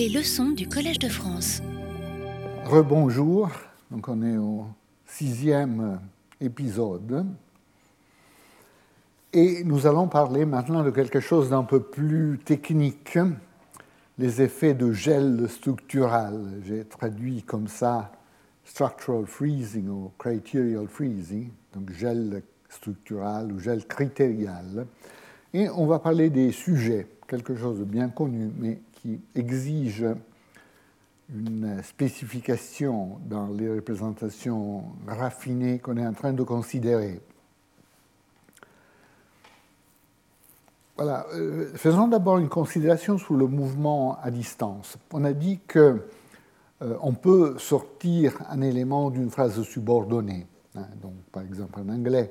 Les leçons du Collège de France. Rebonjour, donc on est au sixième épisode. Et nous allons parler maintenant de quelque chose d'un peu plus technique, les effets de gel structural. J'ai traduit comme ça structural freezing ou criterial freezing, donc gel structural ou gel critérial. Et on va parler des sujets, quelque chose de bien connu, mais qui exige une spécification dans les représentations raffinées qu'on est en train de considérer. Voilà. Euh, faisons d'abord une considération sur le mouvement à distance. On a dit que euh, on peut sortir un élément d'une phrase subordonnée. Hein. donc, par exemple, en anglais,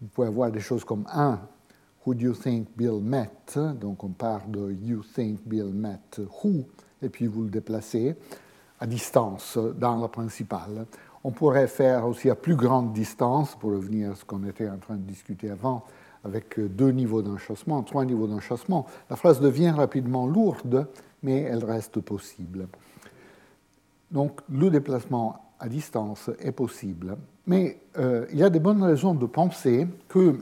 vous pouvez avoir des choses comme un Who do you think Bill met? Donc, on part de You think Bill met who, et puis vous le déplacez à distance dans la principale. On pourrait faire aussi à plus grande distance, pour revenir à ce qu'on était en train de discuter avant, avec deux niveaux d'enchâssement, trois niveaux d'enchâssement. La phrase devient rapidement lourde, mais elle reste possible. Donc le déplacement à distance est possible. Mais euh, il y a des bonnes raisons de penser que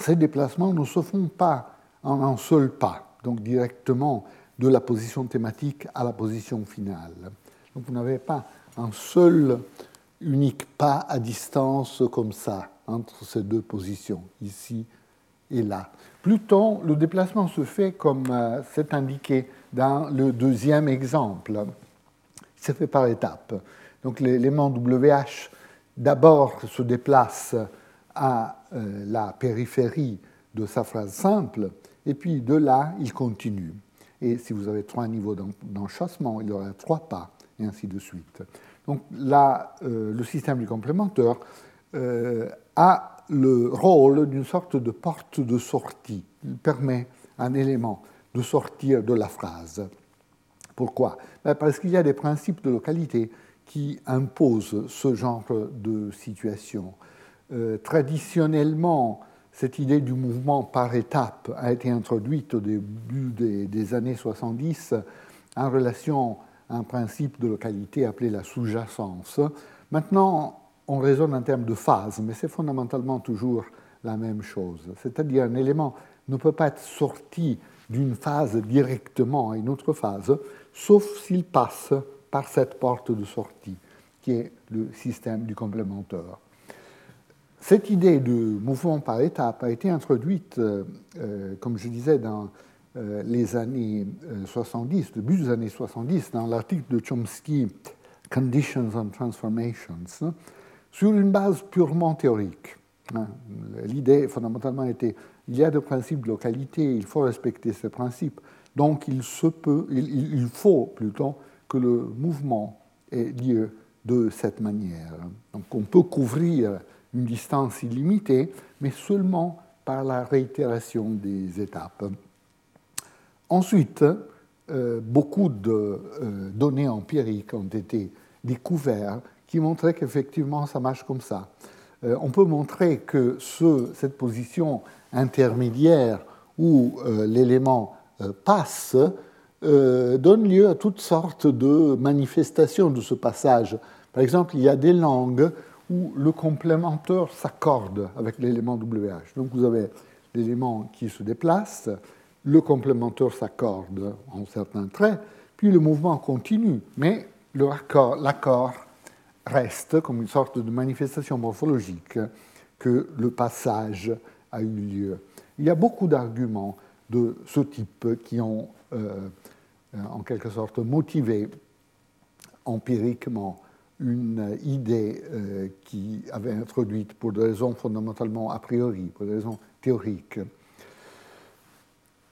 ces déplacements ne se font pas en un seul pas, donc directement de la position thématique à la position finale. Donc vous n'avez pas un seul unique pas à distance comme ça entre ces deux positions, ici et là. Plutôt, le déplacement se fait comme euh, c'est indiqué dans le deuxième exemple c'est fait par étapes. Donc l'élément WH d'abord se déplace à euh, la périphérie de sa phrase simple, et puis de là, il continue. Et si vous avez trois niveaux d'enchassement, il y aura trois pas, et ainsi de suite. Donc là, euh, le système du complémentaire euh, a le rôle d'une sorte de porte de sortie. Il permet un élément de sortir de la phrase. Pourquoi? Ben, Parce qu'il y a des principes de localité qui imposent ce genre de situation. Euh, traditionnellement, cette idée du mouvement par étapes a été introduite au début des, années 70 en relation à un principe de localité appelé la sous-jacence. Maintenant, on raisonne en termes de phase, mais c'est fondamentalement toujours la même chose. C'est-à-dire un élément ne peut pas être sorti d'une phase directement à une autre phase, sauf s'il passe par cette porte de sortie, qui est le système du complémentaire. Cette idée de mouvement par étape a été introduite, euh, euh, comme je disais, dans euh, les années 70, début des années 70, dans l'article de Chomsky Conditions on Transformations, sur une base purement théorique. Hein. L'idée fondamentalement était il y a des principes de localité, il faut respecter ces principes. Donc il, se peut, il, faut plutôt que le mouvement ait lieu de cette manière. Donc on peut couvrir une distance illimitée, mais seulement par la réitération des étapes. Ensuite, euh, beaucoup de euh, données empiriques ont été découvertes qui montraient qu'effectivement ça marche comme ça. Euh, on peut montrer que ce, cette position intermédiaire où l'élément passe donne lieu à toutes sortes de manifestations de ce passage. Par exemple, il y a des langues où le complémentaire s'accorde avec l'élément WH. Donc vous avez l'élément qui se déplace, le complémentaire s'accorde en certains traits, puis le mouvement continue, mais l'accord reste comme une sorte de manifestation morphologique que le passage a eu lieu. Il y a beaucoup d'arguments de ce type qui ont euh, en quelque sorte motivé empiriquement une idée euh, qui avait introduite pour des raisons fondamentalement a priori, pour des raisons théoriques.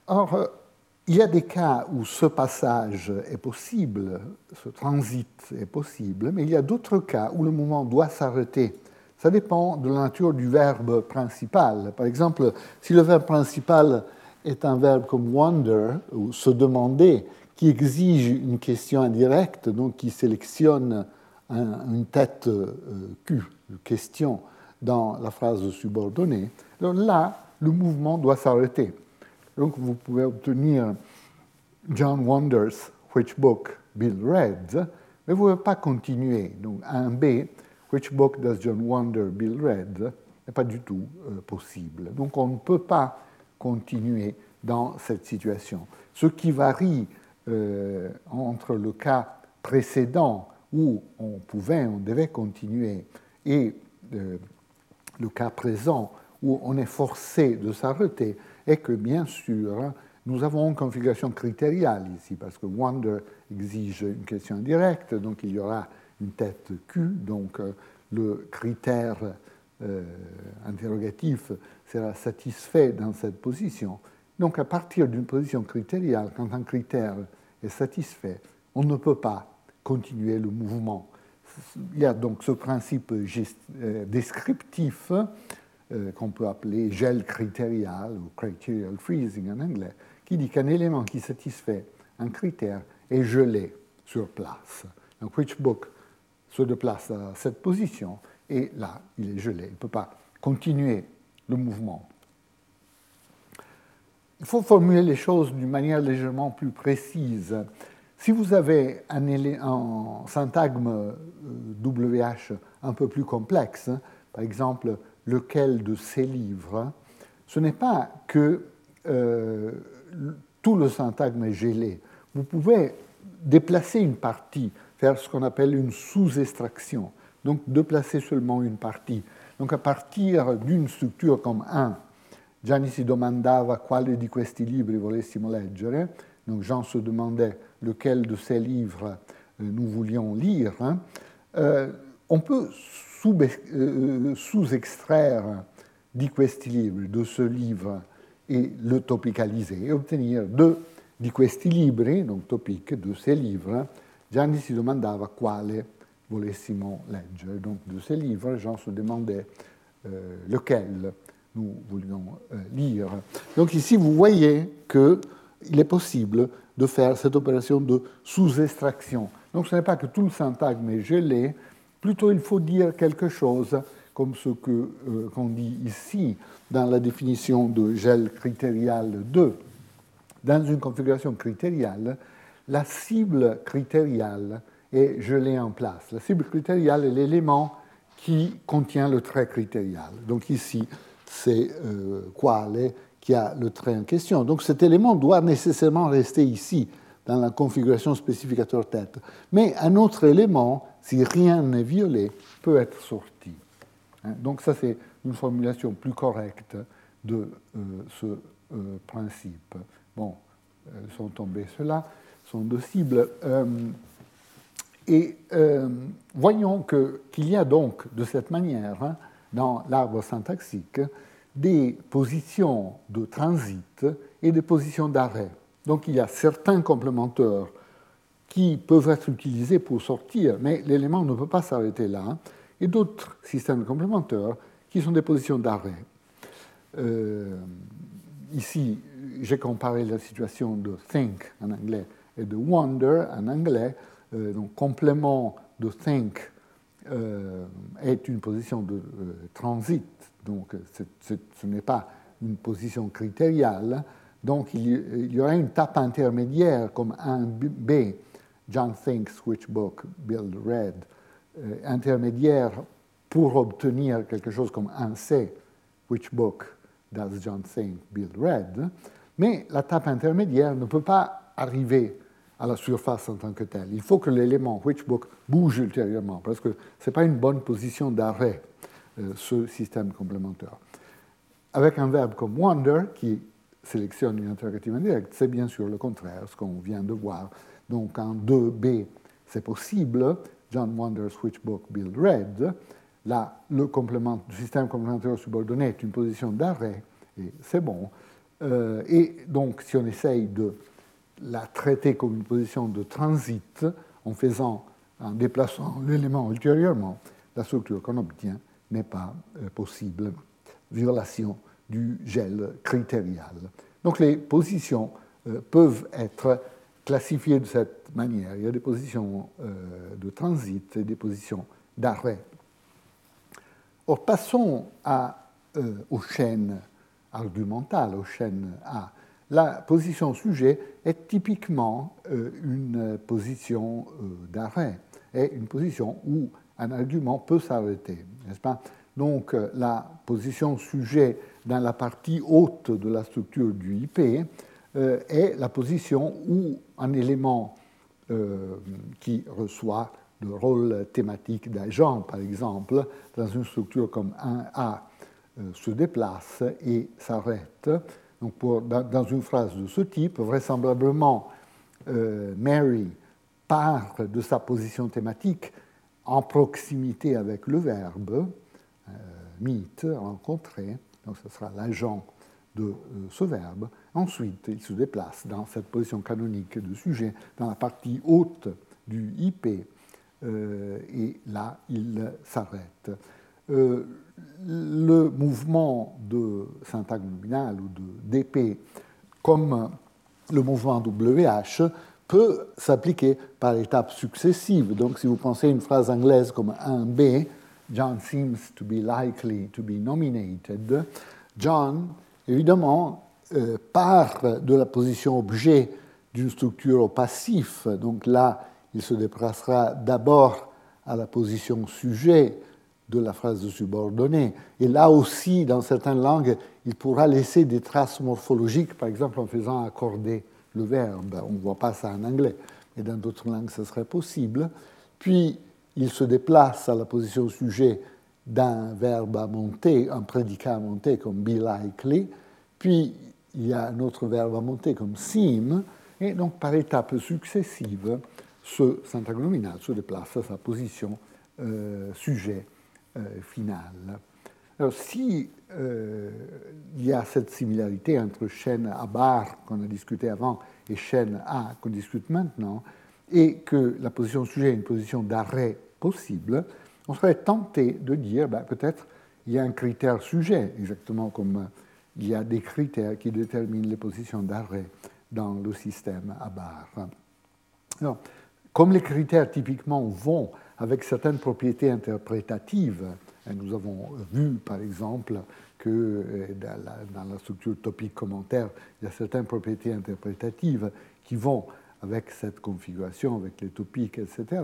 Or, il y a des cas où ce passage est possible, ce transit est possible, mais il y a d'autres cas où le mouvement doit s'arrêter. Ça dépend de la nature du verbe principal. Par exemple, si le verbe principal est un verbe comme wonder, ou se demander, qui exige une question indirecte, donc qui sélectionne une tête euh, Q, question, dans la phrase subordonnée. Donc là, le mouvement doit s'arrêter. Donc vous pouvez obtenir John wonders which book Bill read, mais vous ne pouvez pas continuer. Donc, un B, which book does John Wonder Bill read, n'est pas du tout euh, possible. Donc, on ne peut pas continuer dans cette situation. Ce qui varie euh, entre le cas précédent où on pouvait, on devait continuer, et euh, le cas présent où on est forcé de s'arrêter, est que bien sûr, nous avons une configuration critériale ici, parce que Wonder exige une question indirecte, donc il y aura une tête Q, donc euh, le critère euh, interrogatif sera satisfait dans cette position. Donc à partir d'une position critériale, quand un critère est satisfait, on ne peut pas continuer le mouvement. Il y a donc ce principe euh, descriptif qu'on peut appeler gel critérial ou criterial freezing en anglais, qui dit qu'un élément qui satisfait un critère est gelé sur place. Donc book se déplace à cette position et là, il est gelé. Il ne peut pas continuer le mouvement. Il faut formuler les choses d'une manière légèrement plus précise. Si vous avez un, un syntagme WH euh, un peu plus complexe, par exemple, lequel de ces livres, ce n'est pas que euh, tout le syntagme est gelé. Vous pouvez déplacer une partie, faire ce qu'on appelle une sous-extraction, donc déplacer seulement une partie. Donc à partir d'une structure comme 1, Gianni si domandava quale di questi libri volessimo leggere, donc Jean se demandait lequel de ces livres euh, nous voulions lire, hein. euh, on peut euh, sous-extraire di questi libri, de ce livre, et le topicaliser et obtenir de di questi libri, donc topic, de ces livres, Gianni si domandava quale volessimo leggere. Donc de ces livres, Jean se demandait euh, lequel nous voulions euh, lire. Donc ici, vous voyez qu'il est possible de faire cette opération de sous-extraction. Donc ce n'est pas que tout le syntagme est gelé, plutôt il faut dire quelque chose comme ce euh, qu'on dit ici dans la définition de gel critérial 2. Dans une configuration critériale, la cible critériale est gelée en place. La cible critériale est l'élément qui contient le trait critérial. Donc ici, c'est euh, quale qui a le trait en question. Donc cet élément doit nécessairement rester ici, dans la configuration spécificateur tête. Mais un autre élément, si rien n'est violé, peut être sorti. Hein, donc ça, c'est une formulation plus correcte de euh, ce euh, principe. Bon, elles sont tombées ceux-là, sont deux cibles. Euh, et voyons qu'il y a donc de cette manière, hein, dans l'arbre syntaxique, des positions de transit et des positions d'arrêt. Donc il y a certains complémentaires qui peuvent être utilisés pour sortir, mais l'élément ne peut pas s'arrêter là et d'autres systèmes complémentaires qui sont des positions d'arrêt. Euh, ici, j'ai comparé la situation de think en anglais et de wonder en anglais. Euh, donc, complément de think euh, est une position de transit, donc ce n'est pas une position critériale. Donc, il, y aura une tape intermédiaire comme un B, John thinks which book Bill read, euh, intermédiaire pour obtenir quelque chose comme un C, which book does John think Bill read, mais la tape intermédiaire ne peut pas arriver à la surface en tant que telle. Il faut que l'élément which book bouge ultérieurement, parce que ce n'est pas une bonne position d'arrêt, ce système complémentaire. Avec un verbe comme wonder, qui sélectionne une interrogative indirecte, c'est bien sûr le contraire, ce qu'on vient de voir. Donc en 2b, c'est possible, John Wonder's Which Book Bill Read, là, le, complément, système complémentaire subordonné est une position d'arrêt, et c'est bon. Euh, et donc, si on essaye de la traiter comme une position de transit, en faisant, en déplaçant l'élément ultérieurement, la structure qu'on obtient n'est pas euh, possible. Violation du gel critérial. Donc les positions euh, peuvent être classifiées de cette manière. Il y a des positions euh, de transit et des positions d'arrêt. Or, passons aux chaînes argumentales, aux chaînes A. la position sujet est typiquement une position d'arrêt, est une position où un argument peut s'arrêter, n'est-ce pas? Donc la position sujet dans la partie haute de la structure du IP est la position où un élément qui reçoit le rôle thématique d'agent, par exemple, dans une structure comme 1A, euh, se déplace et s'arrête. Donc dans, une phrase de ce type, vraisemblablement, euh, Mary part de sa position thématique en proximité avec le verbe, euh, meet, rencontrer, donc ce sera l'agent de ce verbe. Ensuite, il se déplace dans cette position canonique de sujet, dans la partie haute du IP, euh, et là, il s'arrête. Euh, le mouvement de syntagme nominale ou de DP, comme le mouvement WH, peut s'appliquer par étapes successives. Donc, si vous pensez à une phrase anglaise comme 1B, John seems to be likely to be nominated, John, évidemment, euh, part de la position objet d'une structure au passif. Donc là, il se déplacera d'abord à la position sujet de la phrase subordonnée. Et là aussi, dans certaines langues, il pourra laisser des traces morphologiques, par exemple en faisant accorder le verbe. On ne voit pas ça en anglais, mais dans d'autres langues, ce serait possible. Puis, il se déplace à la position sujet d'un verbe à monter, un prédicat à monter comme be likely. Puis, il y a un autre verbe à monter comme seem. Et donc, par étapes successives, ce syntagme nominal se déplace à sa position euh, sujet euh, final. Alors, si euh, il y a cette similarité entre chaîne à barre qu'on a discuté avant et chaîne A qu'on discute maintenant, et que la position sujet est une position d'arrêt possible, on serait tenté de dire ben, peut-être il y a un critère sujet, exactement comme il y a des critères qui déterminent les positions d'arrêt dans le système à barre. Alors, comme les critères typiquement vont avec certaines propriétés interprétatives, nous avons vu par exemple que euh, dans la, structure topique commentaire, il y a certaines propriétés interprétatives qui vont avec cette configuration, avec les topiques, etc.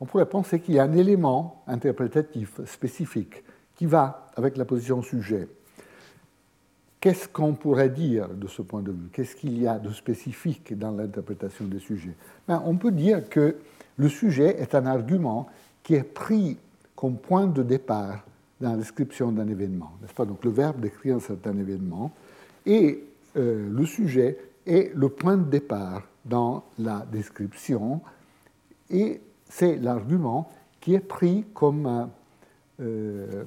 On pourrait penser qu'il y a un élément interprétatif spécifique qui va avec la position sujet. Qu'est-ce qu'on pourrait dire de ce point de vue? Qu'est-ce qu'il y a de spécifique dans l'interprétation des sujets? Ben, On peut dire que le sujet est un argument qui est pris comme point de départ dans la description d'un événement, n'est-ce pas? Donc le verbe décrit un certain événement, et euh, le sujet est le point de départ dans la description, et c'est l'argument qui est pris comme euh,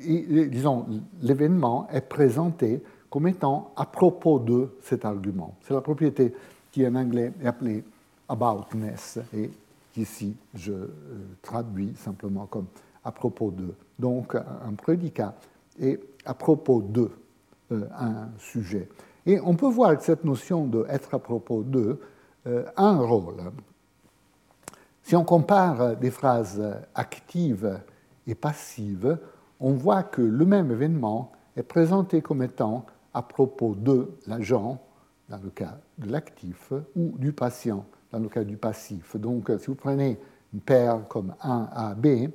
disons, l'événement est présenté comme étant à propos de cet argument. C'est la propriété qui en anglais est appelée aboutness et ici je euh, traduis simplement comme à propos de. Donc un prédicat est à propos de euh, un sujet. Et on peut voir que cette notion de être à propos de euh, a un rôle. Si on compare des phrases actives et passives, on voit que le même événement est présenté comme étant à propos de l'agent, dans le cas de l'actif, ou du patient, dans le cas du passif. Donc, si vous prenez une paire comme 1 A, B,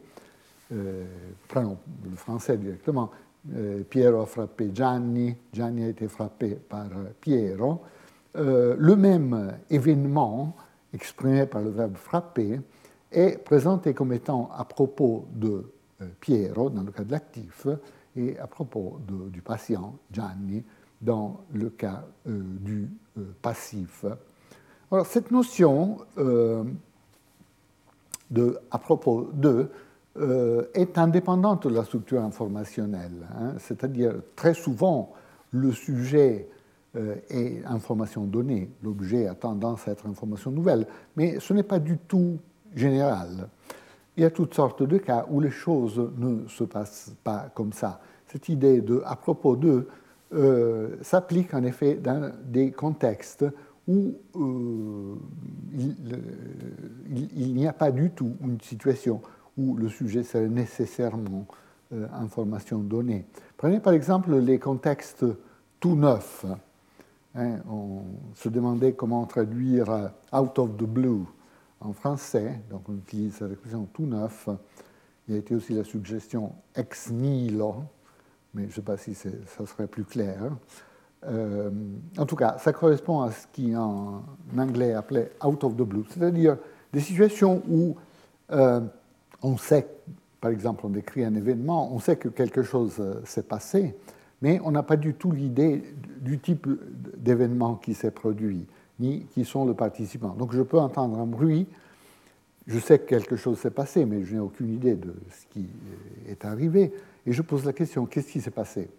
euh, prenons le français directement, euh, Piero a frappé Gianni, Gianni a été frappé par Piero, euh, le même événement exprimé par le verbe frapper est présenté comme étant à propos de euh, Piero dans le cas de l'actif et à propos du patient Gianni dans le cas euh, du euh, passif. Alors, cette notion de à propos de est indépendante de la structure informationnelle, hein. c'est-à-dire très souvent le sujet est information donnée, l'objet a tendance à être information nouvelle, mais ce n'est pas du tout général il y a toutes sortes de cas où les choses ne se passent pas comme ça. Cette idée de à propos euh, s'applique en effet dans des contextes où euh, il, n'y a pas du tout une situation où le sujet serait nécessairement information donnée. Prenez par exemple les contextes tout neufs. Hein, on se demandait comment traduire euh, out of the blue en français, donc on utilise cette expression tout neuf. Il y a été aussi la suggestion ex nihilo, mais je ne sais pas si ça serait plus clair. Euh, en tout cas, ça correspond à ce qui en anglais appelait out of the blue, c'est-à-dire des situations où euh, on sait, par exemple, on décrit un événement, on sait que quelque chose s'est passé, mais on n'a pas du tout l'idée du type d'événement qui s'est produit, ni qui sont le participant. Donc je peux entendre un bruit, je sais que quelque chose s'est passé, mais je n'ai aucune idée de ce qui est arrivé, et je pose la question, qu'est-ce qui s'est passé?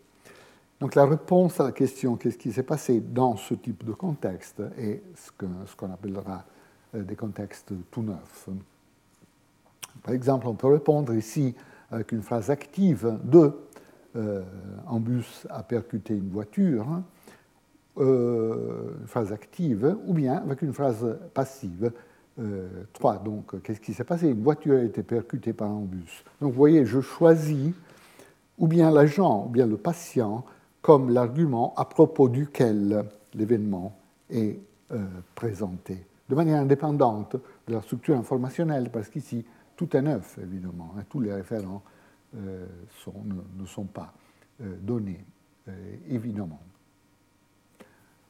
Donc la réponse à la question, qu'est-ce qui s'est passé dans ce type de contexte, est ce qu'on appellera euh, des contextes tout neufs. Par exemple, on peut répondre ici avec une phrase active de euh, un bus a percuté une voiture, hein, euh, une phrase active, ou bien avec une phrase passive. Euh, 3. Donc, qu'est-ce qui s'est passé? Une voiture a été percutée par un bus. Donc, vous voyez, je choisis ou bien l'agent, ou bien le patient, comme l'argument à propos duquel l'événement est euh, présenté, de manière indépendante de la structure informationnelle, parce qu'ici, tout est neuf, évidemment. Hein, tous les référents euh, ne, sont pas euh, donnés, évidemment.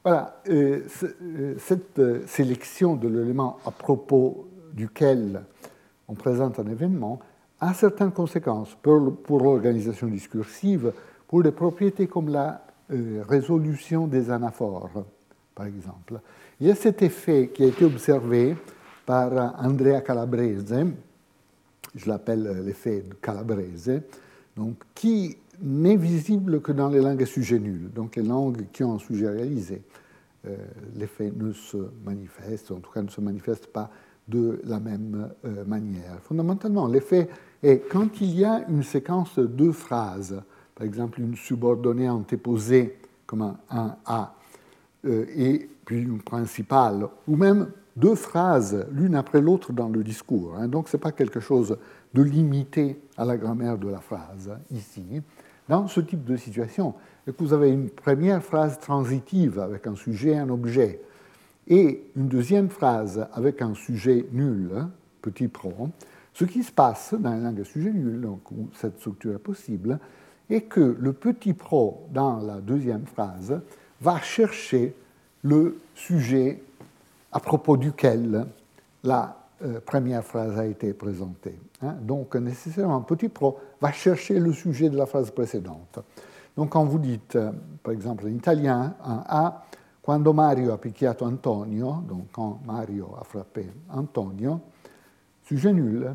Voilà, cette sélection de l'élément à propos duquel on présente un événement a certaines conséquences pour, l'organisation discursive, pour des propriétés comme la résolution des anaphores, par exemple. Il y a cet effet qui a été observé par Andrea Calabrese, je l'appelle euh, l'effet calabrese, donc, qui n'est visible que dans les langues à sujet nul, donc les langues qui ont un sujet réalisé. Euh, l'effet ne se manifeste, en tout cas ne se manifeste pas de la même euh, manière. Fondamentalement, l'effet est quand il y a une séquence de phrases, par exemple une subordonnée antéposée comme un, A, et puis une principale, ou même deux phrases l'une après l'autre dans le discours. Hein. Donc ce n'est pas quelque chose de limité à la grammaire de la phrase ici. Dans ce type de situation, vous avez une première phrase transitive avec un sujet et un objet, et une deuxième phrase avec un sujet nul, petit pro. Ce qui se passe dans la langue sujet nul, donc où cette structure est possible, est que le petit pro dans la deuxième phrase va chercher le sujet à propos duquel la euh, première phrase a été présentée. Hein. Donc, nécessairement, petit pro va chercher le sujet de la phrase précédente. Donc, quand vous dites, euh, par exemple, en italien, un A, quando Mario ha picchiato Antonio, donc quand Mario a frappé Antonio, sujet nul,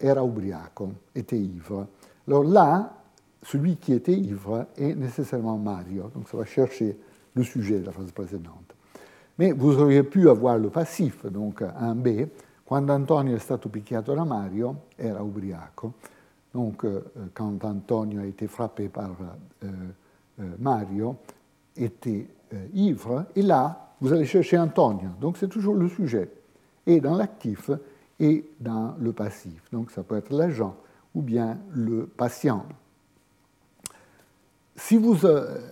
era ubriaco, était ivre. Alors là, celui qui était ivre est nécessairement Mario, donc ça va chercher le sujet de la phrase précédente. Mais vous auriez pu avoir le passif, donc un B. Quando Antonio è stato picchiato da Mario, era ubriaco. Donc, euh, quand Antonio a été frappé par euh, euh, Mario, était ivre. Et là, vous allez chercher Antonio. Donc, c'est toujours le sujet. Et dans l'actif et dans le passif. Donc, ça peut être l'agent ou bien le patient. Si vous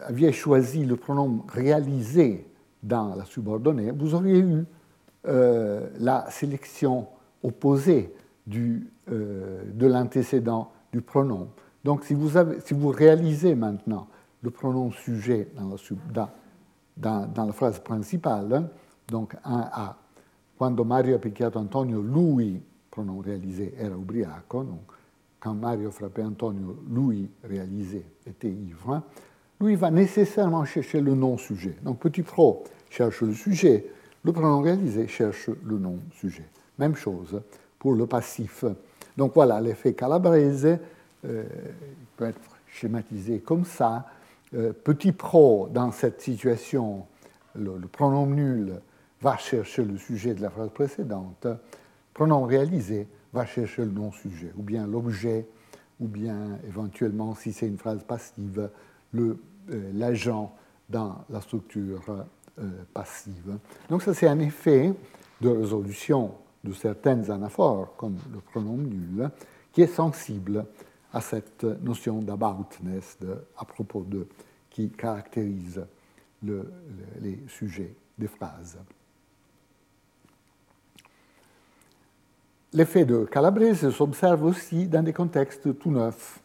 aviez choisi le pronom réalisé dans la subordonnée, vous auriez eu euh, la sélection opposée euh, de l'antécédent du pronom. Donc si vous, réalisez maintenant le pronom sujet dans la, phrase principale, donc un A, quando Mario ha picchiato Antonio, lui, pronom réalisé, era ubriaco, donc quand Mario frappait Antonio, lui, réalisé, était ivre, lui va nécessairement chercher le non-sujet. Donc petit pro cherche le sujet, le pronom réalisé cherche le non-sujet. Même chose pour le passif. Donc voilà, l'effet Calabrese euh, peut être schématisé comme ça. Euh, petit pro, dans cette situation, le, pronom nul va chercher le sujet de la phrase précédente. Pronom réalisé va chercher le non-sujet, ou bien l'objet, ou bien éventuellement, si c'est une phrase passive, euh, l'agent dans la structure euh, passive. Donc ça, c'est un effet de résolution de certaines anaphores, comme le pronom nul, qui est sensible à cette notion d'aboutness, à propos de, qui caractérise les sujets des phrases. L'effet de Calabrese s'observe aussi dans des contextes tout neufs.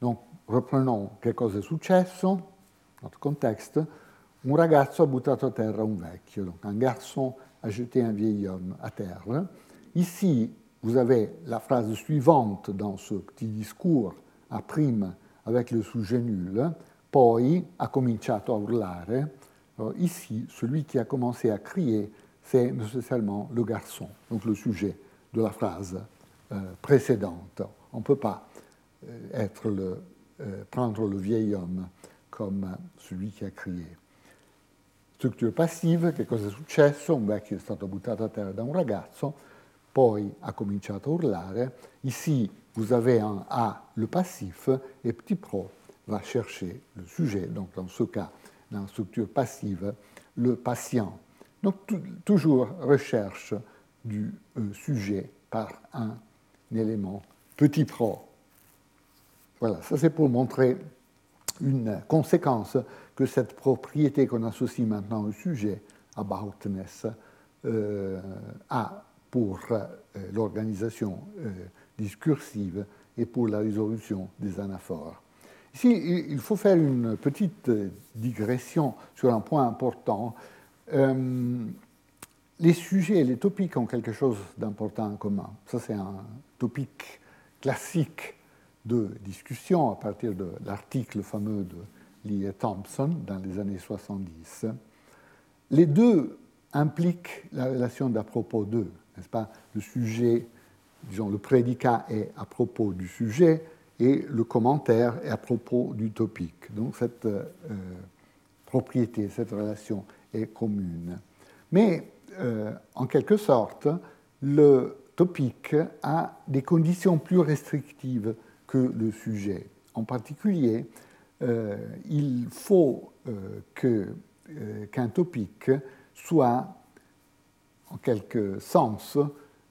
Donc, reprenons che cosa è successo, notre contexte. Un ragazzo ha buttato a terra un vecchio. Donc, un garçon a jeté un vieil homme à terre. Ici, vous avez la phrase suivante dans ce petit discours à prime avec le sujet nul. Poi ha cominciato a urlare. Ici, celui qui a commencé à crier, c'est nécessairement le garçon, donc le sujet de la phrase euh, précédente. On ne peut pas euh, euh, prendre le vieil homme comme celui qui a crié. Structure passive, che cosa è successo? Un vecchio è stato buttato a terra da un ragazzo, poi ha cominciato a urlare. Ici, vous avez un A, le passif, et petit pro va chercher le sujet, donc dans ce cas, dans la structure passive, le patient. Donc toujours recherche du euh, sujet par un élément petit pro. Voilà, ça c'est pour montrer une conséquence que cette propriété qu'on associe maintenant au sujet, aboutness, euh, a pour euh, l'organisation discursive et pour la résolution des anaphores. Ici, il faut faire une petite digression sur un point important les sujets et les topiques ont quelque chose d'important en commun. Ça, c'est un topic classique de discussion à partir de l'article fameux de Lee et Thompson dans les années 70. Les deux impliquent la relation d'à propos d'eux, n'est-ce pas? Le sujet, disons, le prédicat est à propos du sujet et le commentaire est à propos du topic. Donc cette euh, propriété, cette relation est commune. Mais euh, en quelque sorte, le topic a des conditions plus restrictives que le sujet. En particulier, euh, il faut euh, qu'un topic soit en quelque sens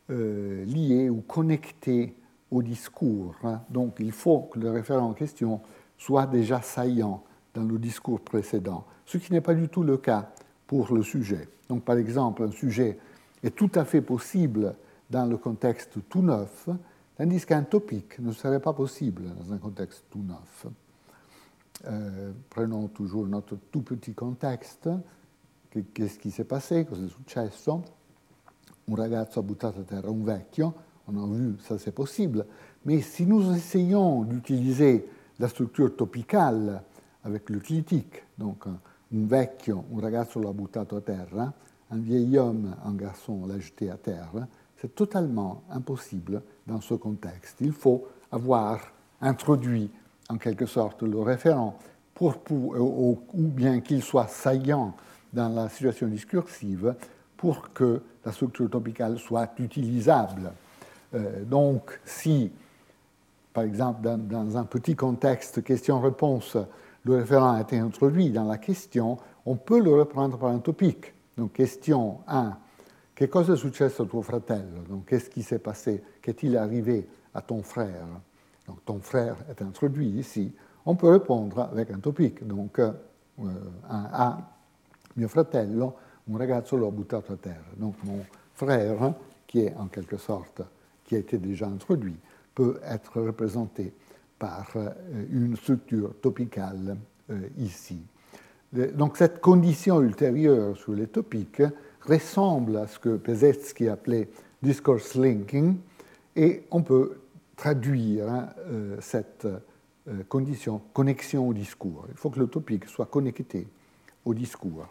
lié ou connecté au discours. Donc il faut que le référent en question soit déjà saillant dans le discours précédent, ce qui n'est pas du tout le cas pour le sujet. Donc, par exemple, un sujet est tout à fait possible dans le contexte tout neuf, tandis qu'un topic ne serait pas possible dans un contexte tout neuf. Euh, prenons toujours notre tout petit contexte. Qu'est-ce qui s'est passé? Cosa è successo? Un ragazzo ha buttato a terra un vecchio. On a vu, ça c'est possible. Mais si nous essayons d'utiliser la structure topicale avec le critique, donc vecchio, un a terra, un vieil homme, un garçon l'a jeté à terre, c'est totalement impossible dans ce contexte. Il faut avoir introduit en quelque sorte le référent pour, ou bien qu'il soit saillant dans la situation discursive pour que la structure topicale soit utilisable. Euh, donc, si, par exemple, dans un petit contexte question-réponse, le référent a été introduit dans la question, on peut le reprendre par un topic. Donc, question 1. Che cosa è successo a tuo fratello? Donc, qu'est-ce qui s'est passé? Qu'est-il arrivé à ton frère? Donc, ton frère est introduit ici. On peut répondre avec un topic. Donc, euh, un A. Mio fratello, un ragazzo l'ho buttato a terra. Donc, mon frère, qui est en quelque sorte, qui a été déjà introduit, peut être représenté par euh, une structure topicale euh, ici. Donc cette condition ultérieure sur les topiques ressemble à ce que Pesetsky appelait discourse linking, et on peut traduire hein, euh, cette condition connexion au discours. Il faut que le topic soit connecté au discours.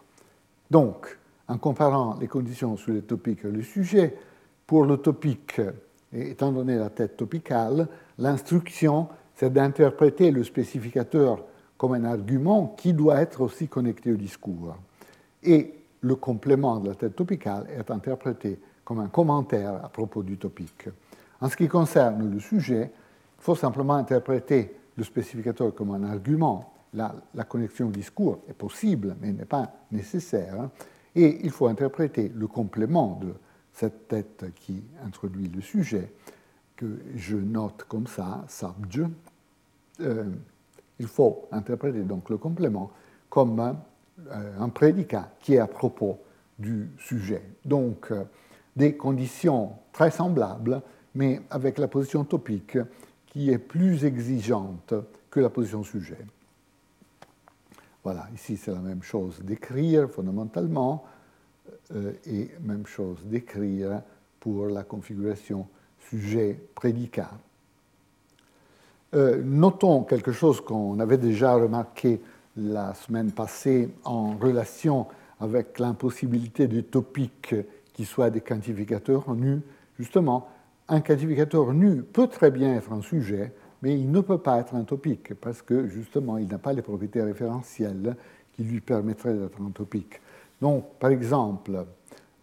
Donc, en comparant les conditions sur les topiques et le sujet, pour le topic, étant donné la tête topicale, l'instruction c'est d'interpréter le spécificateur comme un argument qui doit être aussi connecté au discours. Et le complément de la tête topicale est interprété comme un commentaire à propos du topic. En ce qui concerne le sujet, il faut simplement interpréter le spécificateur comme un argument. La, la connexion au discours est possible, mais n'est pas nécessaire. Et il faut interpréter le complément de cette tête qui introduit le sujet, que je note comme ça, euh, il faut interpréter donc le complément comme un prédicat qui est à propos du sujet. Donc, des conditions très semblables, mais avec la position topique qui est plus exigeante que la position sujet. Voilà, ici c'est la même chose d'écrire fondamentalement euh, et même chose d'écrire pour la configuration sujet-prédicat. Euh, notons quelque chose qu'on avait déjà remarqué la semaine passée en relation avec l'impossibilité du topique qui soit des quantificateurs nus. Justement, un quantificateur nu peut très bien être un sujet, mais il ne peut pas être un topique parce que justement, il n'a pas les propriétés référentielles qui lui permettraient d'être un topique. Donc, par exemple,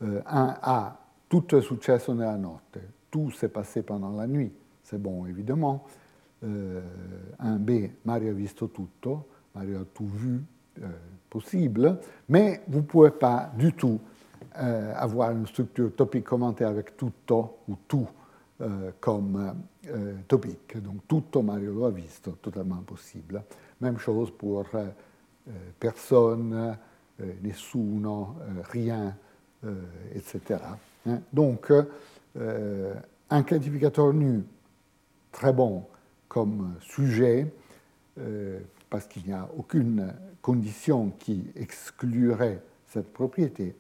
euh, un A, tutto è successo nella notte, tout s'est passé pendant la nuit, c'est bon évidemment. Euh, un B, Mario a visto tutto, Mario a tout vu, euh, possible, mais vous ne pouvez pas du tout avoir une structure topique commentée avec tutto ou tout euh, comme euh, topic. Donc tutto Mario lo ha visto, totalement impossible. Même chose pour euh, personne, nessuno, rien, etc. Hein. Donc un quantificateur nu très bon comme sujet, parce qu'il n'y a aucune condition qui exclurait cette propriété,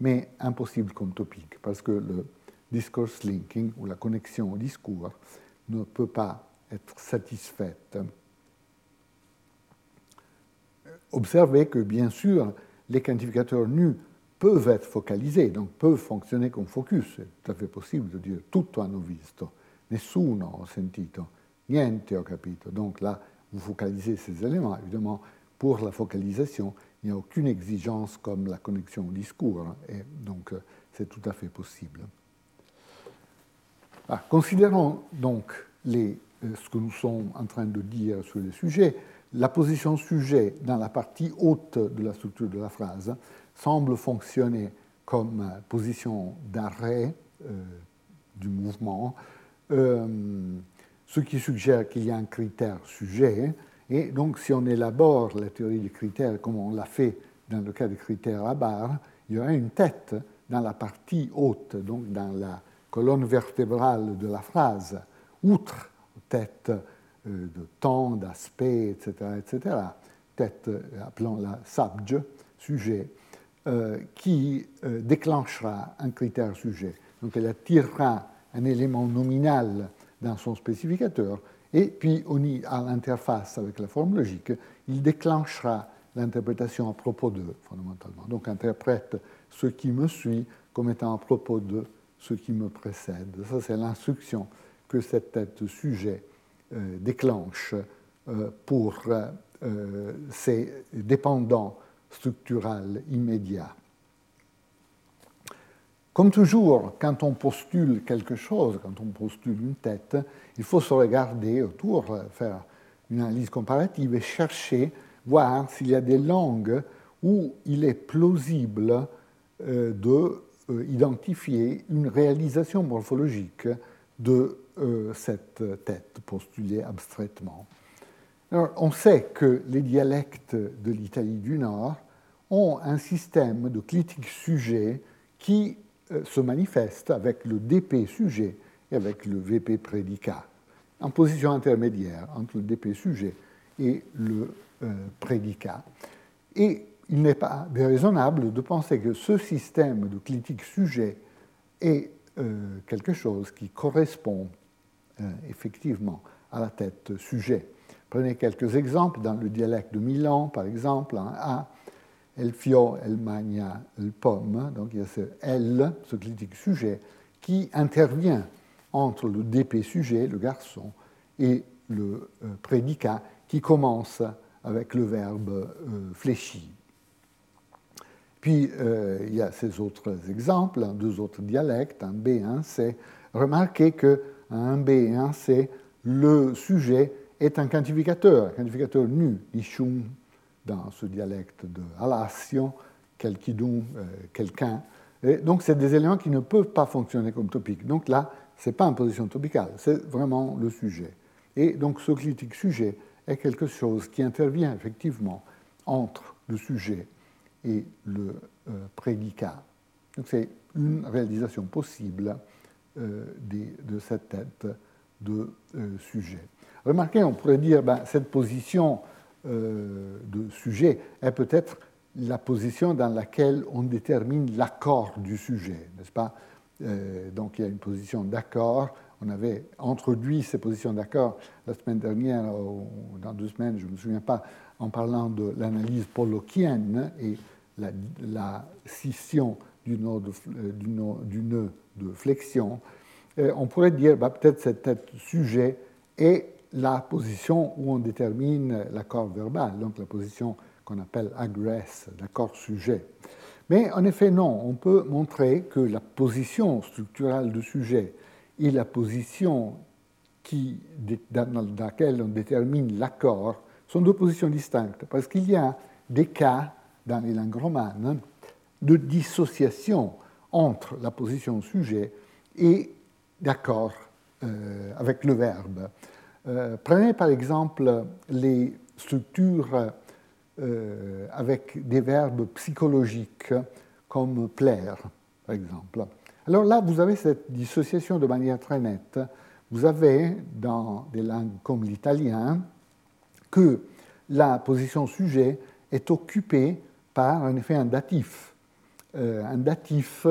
mais impossible comme topique, parce que le discourse linking, ou la connexion au discours, ne peut pas être satisfaite. Observez que, bien sûr, les quantificateurs nus peuvent être focalisés, donc peuvent fonctionner comme focus. C'est tout à fait possible de dire tutto hanno visto, nessuno ho sentito, niente ho capito. Donc là, vous focalisez ces éléments. Évidemment, pour la focalisation, il n'y a aucune exigence comme la connexion au discours, et donc c'est tout à fait possible. Ah, considérons donc euh, ce que nous sommes en train de dire sur le sujet. La position sujet dans la partie haute de la structure de la phrase semble fonctionner comme position d'arrêt euh, du mouvement, euh, ce qui suggère qu'il y a un critère sujet. Et donc, si on élabore la théorie des critères comme on l'a fait dans le cas des critères à barre, il y aura une tête dans la partie haute, donc dans la colonne vertébrale de la phrase, outre tête euh, de temps, d'aspect, etc., etc., tête, euh, appelons-la subject, sujet, euh, qui déclenchera un critère sujet. Donc elle attirera un élément nominal dans son spécificateur, et puis à l'interface avec la forme logique, il déclenchera l'interprétation à propos de, fondamentalement. Donc interprète ce qui me suit comme étant à propos de ce qui me précède. Ça, c'est l'instruction que cette tête sujet euh, déclenche euh, pour euh, ses dépendants structurels immédiats. Comme toujours, quand on postule quelque chose, quand on postule une tête, il faut se regarder autour, faire une analyse comparative et chercher, voir s'il y a des langues où il est plausible de euh, identifier une réalisation morphologique de euh, cette tête postulée abstraitement. On sait que les dialectes de l'Italie du Nord ont un système de clitique sujet qui euh, se manifeste avec le DP sujet et avec le VP prédicat, en position intermédiaire entre le DP sujet et le prédicat. Et il n'est pas déraisonnable de penser que ce système de critique sujet est euh, quelque chose qui correspond euh, effectivement à la tête sujet. Prenez quelques exemples dans le dialecte de Milan, par exemple, un A, el fio, el magna, el pomme, donc il y a ce L, ce critique sujet, qui intervient entre le DP sujet, le garçon, et le euh, prédicat qui commence avec le verbe fléchi. Puis euh, il y a ces autres exemples, deux autres dialectes, un B et un C. Remarquez qu'un un B et un C, le sujet est un quantificateur, un quantificateur nu, ishum dans ce dialecte de Alassio, quelqu'idum, euh, quelqu'un. donc c'est des éléments qui ne peuvent pas fonctionner comme topiques. Donc là, ce n'est pas une position topicale, c'est vraiment le sujet. Et donc ce critique sujet est quelque chose qui intervient effectivement entre le sujet et le prédicat. Donc c'est une réalisation possible de cette tête de sujet. Remarquez, on pourrait dire, ben, cette position de sujet est peut-être la position dans laquelle on détermine l'accord du sujet, n'est-ce pas? Donc il y a une position d'accord on avait introduit ces positions d'accord la semaine dernière, ou dans deux semaines, je ne me souviens pas, en parlant de l'analyse pollockienne et la, scission du nœud de, flexion. on pourrait dire bah, peut-être cet sujet est la position où on détermine l'accord verbal, donc la position qu'on appelle agress, l'accord sujet. Mais en effet, non, on peut montrer que la position structurale du sujet et la position qui, dans laquelle on détermine l'accord sont deux positions distinctes, parce qu'il y a des cas dans les langues romanes de dissociation entre la position sujet et d'accord euh, avec le verbe. Euh, prenez par exemple les structures euh, avec des verbes psychologiques comme plaire, par exemple. Alors là, vous avez cette dissociation de manière très nette. Vous avez, dans des langues comme l'italien, que la position sujet est occupée par en effet un datif. Euh, un datif,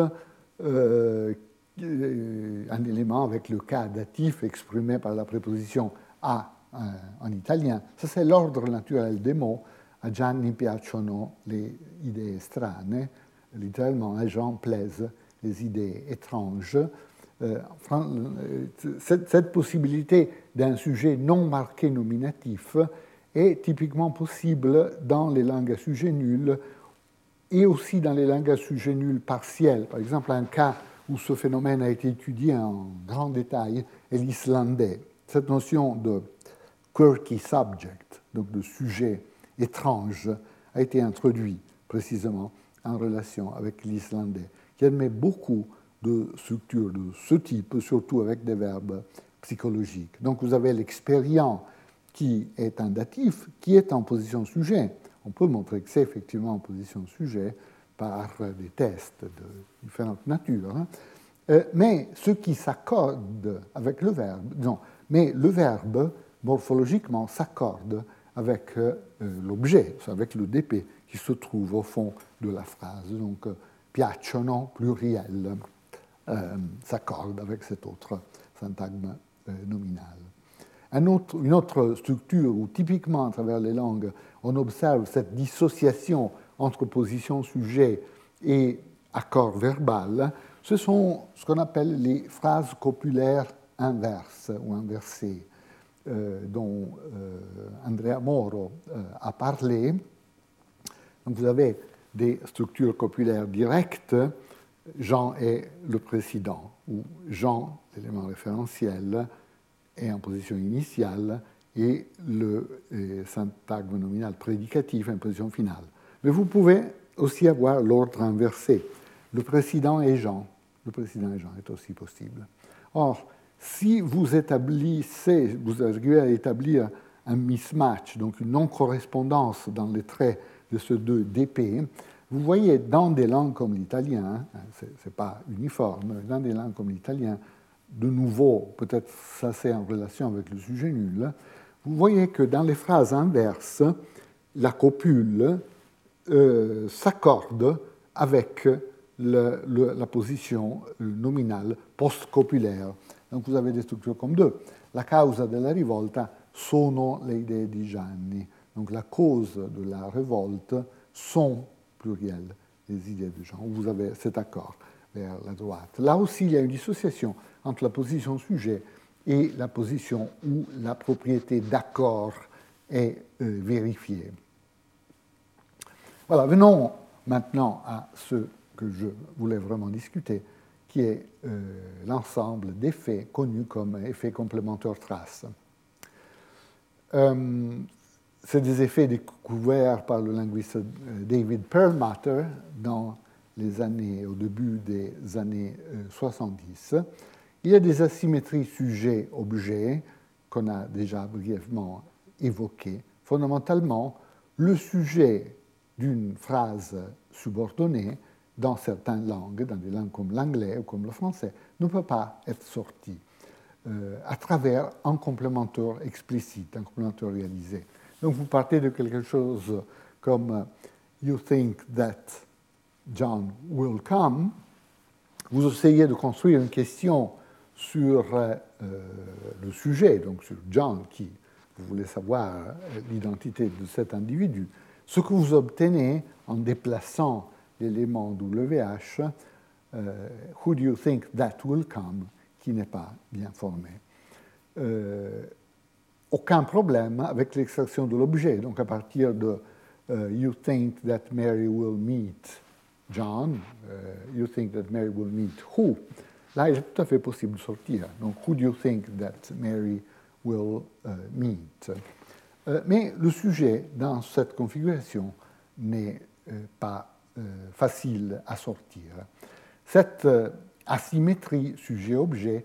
euh, un élément avec le cas datif exprimé par la préposition a euh, en italien. Ça, c'est l'ordre naturel des mots. A Gianni piacciono le idee strane, littéralement, à Jean plaisent les idées étranges. Euh, euh, cette, possibilité d'un sujet non marqué nominatif est typiquement possible dans les langues à sujet nul et aussi dans les langues à sujet nul partiels. Par exemple, un cas où ce phénomène a été étudié en grand détail est l'islandais. Cette notion de quirky subject, donc de sujet étrange, a été introduite précisément en relation avec l'islandais qui admet beaucoup de structures de ce type, surtout avec des verbes psychologiques. Donc vous avez l'expérience qui est un datif, qui est en position sujet. On peut montrer que c'est effectivement en position sujet par des tests de différentes natures. Hein. Euh, mais ce qui s'accorde avec le verbe, non, mais le verbe morphologiquement s'accorde avec euh, l'objet, avec le DP qui se trouve au fond de la phrase. Donc piacciono pluriel euh, s'accorde avec cet autre syntagme euh, nominal. une autre structure où typiquement à travers les langues on observe cette dissociation entre position sujet et accord verbal, ce sont ce qu'on appelle les phrases copulaires inverses ou inversées, euh, dont Andrea Moro a parlé. Vous avez des structures copulaires directes, Jean est le président, ou Jean, l'élément référentiel, est en position initiale et le syntagme nominal prédicatif en position finale. Mais vous pouvez aussi avoir l'ordre inversé. Le président est Jean. Le président est Jean est aussi possible. Or, si vous établissez, vous arrivez à établir un mismatch, donc une non-correspondance dans les traits de ce deux DP, vous voyez dans des langues comme l'italien, hein, ce n'est pas uniforme, dans des langues comme l'italien, de nouveau, peut-être ça c'est en relation avec le sujet nul, vous voyez que dans les phrases inverses, la copule euh, s'accorde avec la position nominale post-copulaire. Donc vous avez des structures comme deux. La causa della rivolta sono le idee di Gianni. Donc la cause de la révolte sont, pluriel, les idées de Jean. Vous avez cet accord vers la droite. Là aussi, il y a une dissociation entre la position sujet et la position où la propriété d'accord est euh, vérifiée. Voilà, venons maintenant à ce que je voulais vraiment discuter, qui est euh, l'ensemble d'effets connus comme effets complémentaires traces. Euh, c'est des effets découverts par le linguiste euh, David Perlmutter dans les années, au début des années 70. Euh, Il y a des asymétries sujet-objet qu'on a déjà brièvement évoquées. Fondamentalement, le sujet d'une phrase subordonnée dans certaines langues, dans des langues comme l'anglais ou comme le français, ne peut pas être sorti euh, à travers un complémentaire explicite, un complémentaire réalisé. Donc vous partez de quelque chose comme You think that John will come, vous essayez de construire une question sur euh, le sujet, donc sur John, qui vous voulez savoir l'identité de cet individu. Ce que vous obtenez en déplaçant l'élément WH, euh, Who do you think that will come qui n'est pas bien formé. Euh, aucun problème avec l'extraction de l'objet. Donc à partir de euh, You think that Mary will meet John, You think that Mary will meet who, là il est tout à fait possible de sortir. Donc Who do you think that Mary will meet? Mais le sujet dans cette configuration n'est pas facile à sortir. Cette euh, asymétrie sujet-objet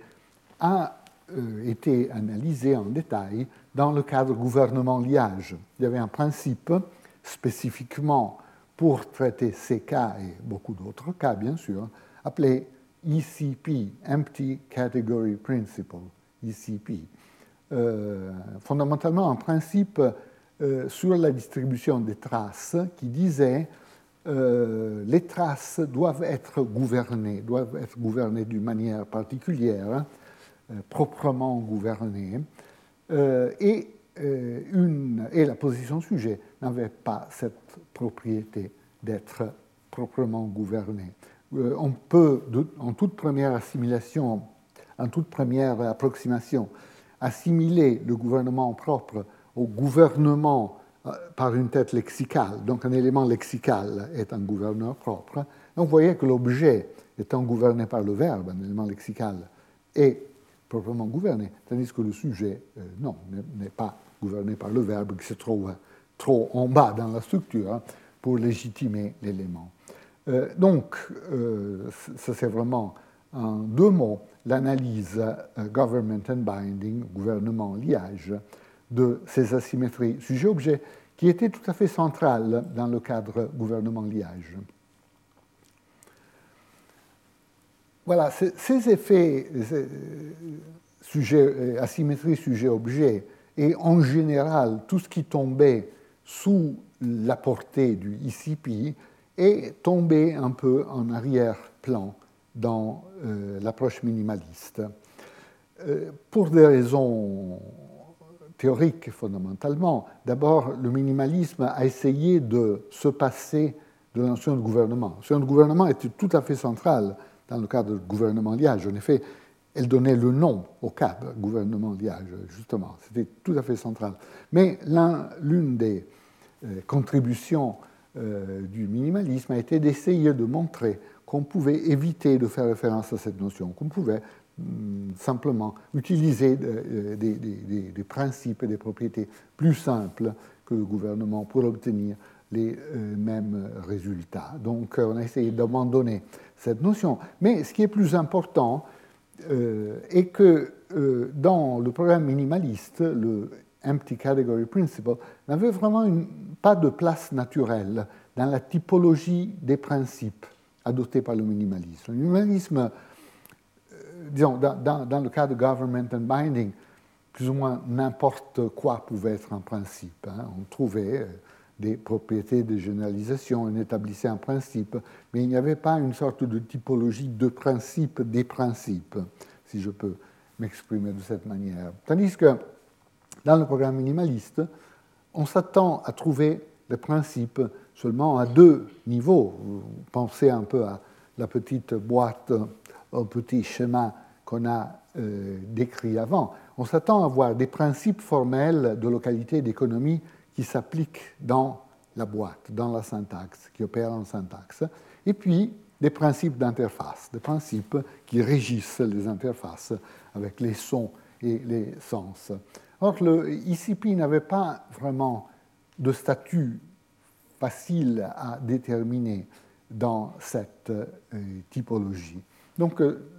a euh, été analysée en détail dans le cadre gouvernement-liage. Il y avait un principe spécifiquement pour traiter ces cas et beaucoup d'autres cas, bien sûr, appelé ECP, Empty Category Principle, ECP. fondamentalement, un principe sur la distribution des traces qui disait euh, les traces doivent être gouvernées, doivent être gouvernées d'une manière particulière, hein, euh, proprement gouvernées, euh, et, la position sujet n'avait pas cette propriété d'être proprement gouvernée. on peut, en toute première assimilation, en toute première approximation, assimiler le gouvernement propre au gouvernement par une tête lexicale. Donc un élément lexical est un gouverneur propre. Donc vous voyez que l'objet étant gouverné par le verbe, un élément lexical, est proprement gouverné, tandis que le sujet, euh, non, n'est pas gouverné par le verbe qui se trouve trop en bas dans la structure hein, pour légitimer l'élément. Euh, donc, ça c'est vraiment en deux mots l'analyse government and binding, gouvernement liage, de ces asymétries sujet-objet qui étaient tout à fait centrales dans le cadre gouvernement-liage. Voilà, ces effets, sujet, asymétrie sujet-objet, et en général tout ce qui tombait sous la portée du ICP est tombé un peu en arrière-plan dans euh, l'approche minimaliste. Euh, pour des raisons théorique fondamentalement. D'abord, le minimalisme a essayé de se passer de la notion de gouvernement. La notion de gouvernement était tout à fait centrale dans le cadre du gouvernement liage. En effet, elle donnait le nom au cadre gouvernement liage, justement. C'était tout à fait central. Mais l'une des euh, contributions euh, du minimalisme a été d'essayer de montrer qu'on pouvait éviter de faire référence à cette notion, qu'on pouvait simplement utiliser euh, des, principes et des propriétés plus simples que le gouvernement pour obtenir les euh, mêmes résultats. Donc euh, on a essayé d'abandonner cette notion. Mais ce qui est plus important est que dans le programme minimaliste, le Empty Category Principle n'avait vraiment pas de place naturelle dans la typologie des principes adoptés par le minimalisme. Le minimalisme disons, dans, le cas de government and binding, plus ou moins n'importe quoi pouvait être un principe. Hein. On trouvait euh, des propriétés de généralisation, on établissait un principe, mais il n'y avait pas une sorte de typologie de principe des principes, si je peux m'exprimer de cette manière. Tandis que dans le programme minimaliste, on s'attend à trouver les principes seulement à deux niveaux. Pensez un peu à la petite boîte au petit schéma qu'on a euh, décrit avant, on s'attend à voir des principes formels de localité et d'économie qui s'appliquent dans la boîte, dans la syntaxe, qui opèrent en syntaxe, et puis des principes d'interface, des principes qui régissent les interfaces avec les sons et les sens. Or, le ICP n'avait pas vraiment de statut facile à déterminer dans cette euh, typologie. Donc, euh,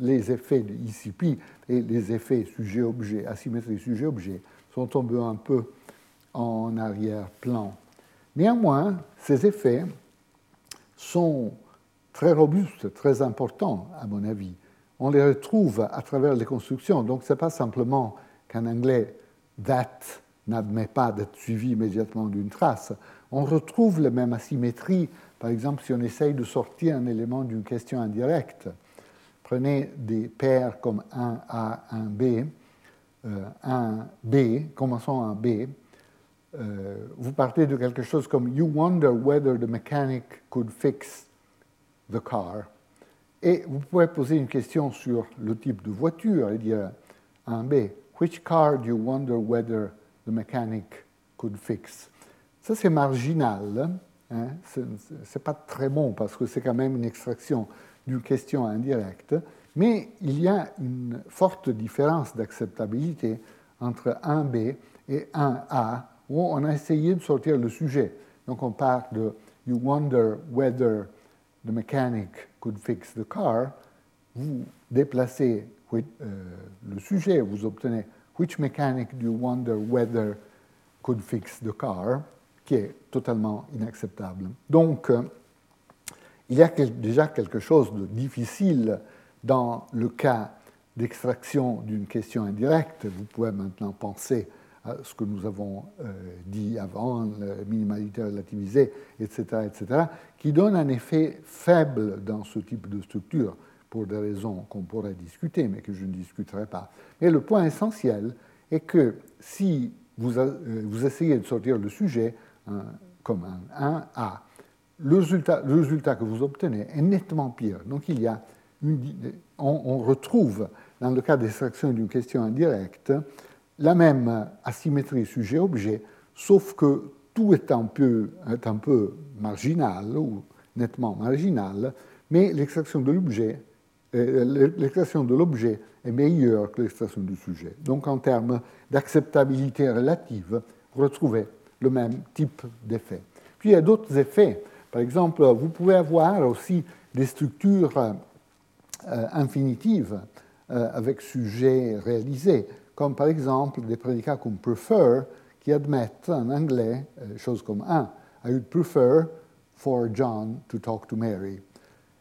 les effets de ICP et les effets sujet-objet, asymétrie sujet-objet, sont tombés un peu en arrière-plan Néanmoins, ces effets sont très robustes, très importants, à mon avis. On les retrouve à travers les constructions. Donc, ce n'est pas simplement qu'en anglais, that n'admet pas d'être suivi immédiatement d'une trace. On retrouve les mêmes asymétries, par exemple, si on essaye de sortir un élément d'une question indirecte. Prenez des paires comme 1A, 1B, 1B, commençons en B. Euh, vous partez de quelque chose comme You wonder whether the mechanic could fix the car. Et vous pouvez poser une question sur le type de voiture et dire 1B, Which car do you wonder whether the mechanic could fix? Ça, c'est marginal. Hein? Ce n'est pas très bon parce que c'est quand même une extraction d'une question indirecte. Mais il y a une forte différence d'acceptabilité entre 1B et 1A, où on a essayé de sortir le sujet. Donc on parle de You wonder whether the mechanic could fix the car. Vous déplacez euh, le sujet, vous obtenez Which mechanic do you wonder whether could fix the car qui est totalement inacceptable. Donc, euh, il y a déjà quelque chose de difficile dans le cas d'extraction d'une question indirecte, vous pouvez maintenant penser à ce que nous avons euh, dit avant, la minimalité relativisée, etc., etc., qui donne un effet faible dans ce type de structure, pour des raisons qu'on pourrait discuter, mais que je ne discuterai pas. Mais le point essentiel est que si vous, euh, vous essayez de sortir le sujet hein, comme un 1A, le résultat, que vous obtenez est nettement pire. Donc il y a on, retrouve, dans le cas d'extraction d'une question indirecte, la même asymétrie sujet-objet, sauf que tout est un peu, un peu marginal ou nettement marginal, mais l'extraction de l'objet euh, l'extraction de l'objet est meilleure que l'extraction du sujet. Donc en termes d'acceptabilité relative, vous retrouvez le même type d'effet. Puis il y a d'autres effets. Par exemple, vous pouvez avoir aussi des structures euh, infinitive euh, avec sujet réalisé, comme par exemple des prédicats comme prefer qui admettent en anglais euh, choses comme un. I would prefer for John to talk to Mary.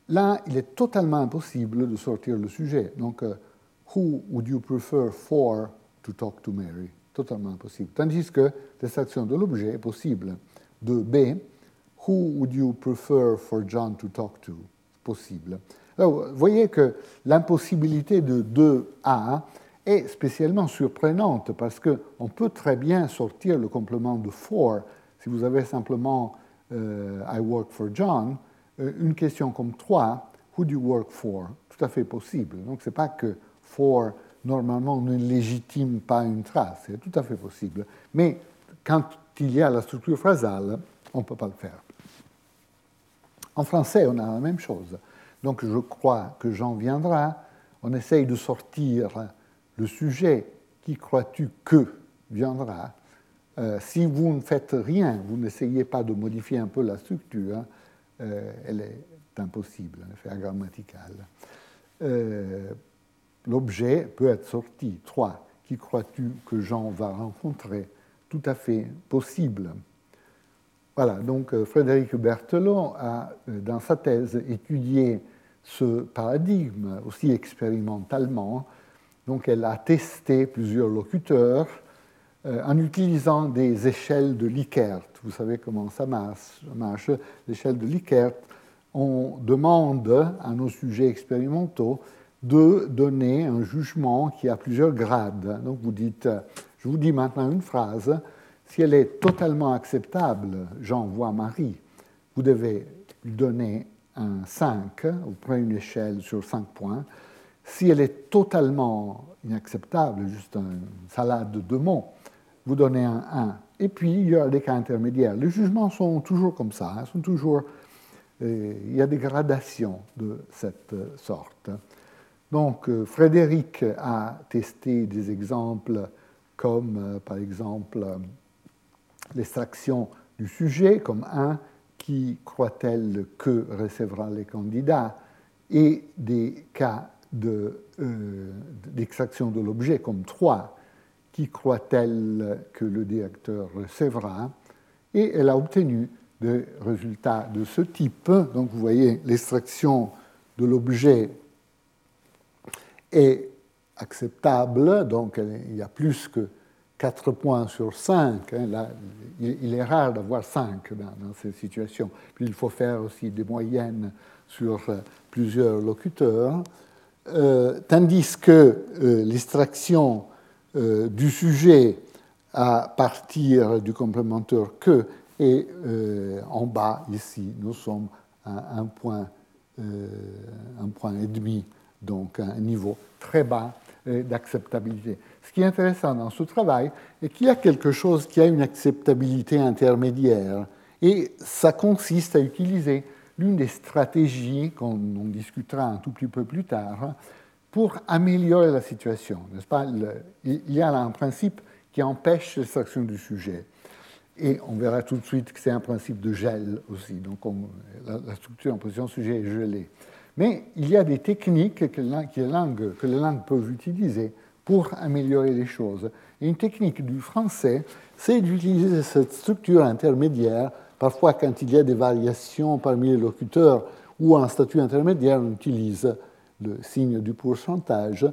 Là, il est totalement impossible de sortir le sujet. Donc, who would you prefer for to talk to Mary? Totalement impossible. Tandis que l'extraction de l'objet est possible. De B, who would you prefer for John to talk to? Possible vous voyez que l'impossibilité de 2A est spécialement surprenante parce qu'on peut très bien sortir le complément de for. Si vous avez simplement euh, I work for John, euh, une question comme 3, who do you work for? Tout à fait possible. Donc ce n'est pas que for normalement ne légitime pas une trace, c'est tout à fait possible. Mais quand il y a la structure phrasale, on ne peut pas le faire. En français, on a la même chose. Donc je crois que Jean viendra. On essaye de sortir le sujet. Qui crois-tu que viendra? Euh, Si vous ne faites rien, vous n'essayez pas de modifier un peu la structure, euh, elle est impossible, en effet, grammatical. Euh, l'objet peut être sorti. 3. Qui crois-tu que Jean va rencontrer? Tout à fait possible. Voilà, donc Frédéric Berthelot a, dans sa thèse, étudié ce paradigme aussi expérimentalement. Donc elle a testé plusieurs locuteurs euh, en utilisant des échelles de Likert. Vous savez comment ça marche. L'échelle de Likert, on demande à nos sujets expérimentaux de donner un jugement qui a plusieurs grades. Donc vous dites, je vous dis maintenant une phrase, si elle est totalement acceptable, j'envoie Marie, vous devez lui donner un 5, vous prenez une échelle sur 5 points. Si elle est totalement inacceptable, juste une salade de mots, vous donnez un 1. Et puis, il y a des cas intermédiaires. Les jugements sont toujours comme ça, hein, sont euh, il y a des gradations de cette sorte. Donc, euh, Frédéric a testé des exemples comme, euh, par exemple, l'extraction du sujet comme 1 qui croit-elle que recevra les candidats et des cas euh, d'extraction de, l'objet comme 3, qui croit-elle que le directeur recevra et elle a obtenu des résultats de ce type. Donc vous voyez, l'extraction de l'objet est acceptable, donc il y a plus que 4 points sur 5. Hein. Là, il est rare d'avoir 5 dans, dans, ces situations. Il faut faire aussi des moyennes sur euh, plusieurs locuteurs. Euh, tandis que euh, l'extraction du sujet à partir du complémentaire que est en bas, ici, nous sommes à un point, un point et demi, donc un niveau très bas d'acceptabilité. Ce qui est intéressant dans ce travail est qu'il y a quelque chose qui a une acceptabilité intermédiaire, et ça consiste à utiliser l'une des stratégies qu'on discutera un tout petit peu plus tard pour améliorer la situation. N'est-ce pas? Il y a là un principe qui empêche l'extraction du sujet. Et on verra tout de suite que c'est un principe de gel aussi. Donc la, structure en position sujet est gelée. Mais il y a des techniques que, que les langues peuvent utiliser pour améliorer les choses. Une technique du français, c'est d'utiliser cette structure intermédiaire Parfois, quand il y a des variations parmi les locuteurs ou un statut intermédiaire, on utilise le signe du pourcentage.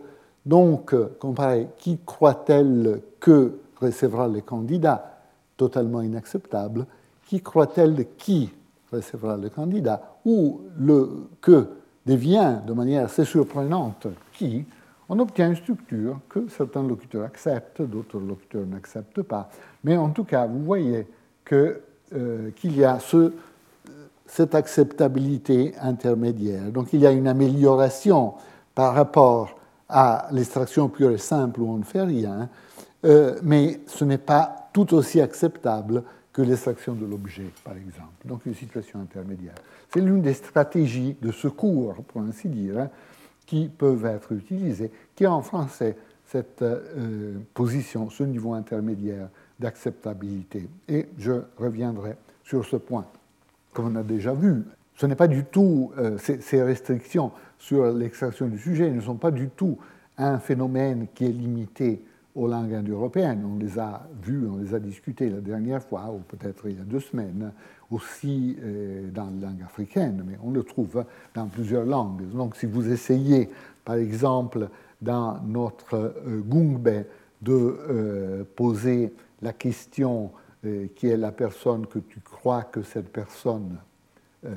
Donc, comparé qui croit-elle que recevra le candidat Totalement inacceptable. Qui croit-elle qui recevra le candidat? Ou le que devient de manière assez surprenante qui on obtient une structure que certains locuteurs acceptent, d'autres locuteurs n'acceptent pas. Mais en tout cas, vous voyez euh, qu'il y a ce, cette acceptabilité intermédiaire. Donc il y a une amélioration par rapport à l'extraction pure et simple où on ne fait rien, euh, mais ce n'est pas tout aussi acceptable que l'extraction de l'objet, par exemple. Donc une situation intermédiaire. C'est l'une des stratégies de secours, pour ainsi dire, hein, qui peuvent être utilisées, qui en français cette euh, position, ce niveau intermédiaire d'acceptabilité. Et je reviendrai sur ce point. Comme on a déjà vu, ce n'est pas du tout, euh, ces, restrictions sur l'extraction du sujet ne sont pas du tout un phénomène qui est limité aux langues indo-européennes. On les a vues, on les a discutées la dernière fois, ou peut-être il y a deux semaines, aussi euh, dans les langues africaines, mais on le trouve dans plusieurs langues. Donc si vous essayez, par exemple, dans notre euh, gungbe, de poser la question euh, qui est la personne que tu crois que cette personne euh,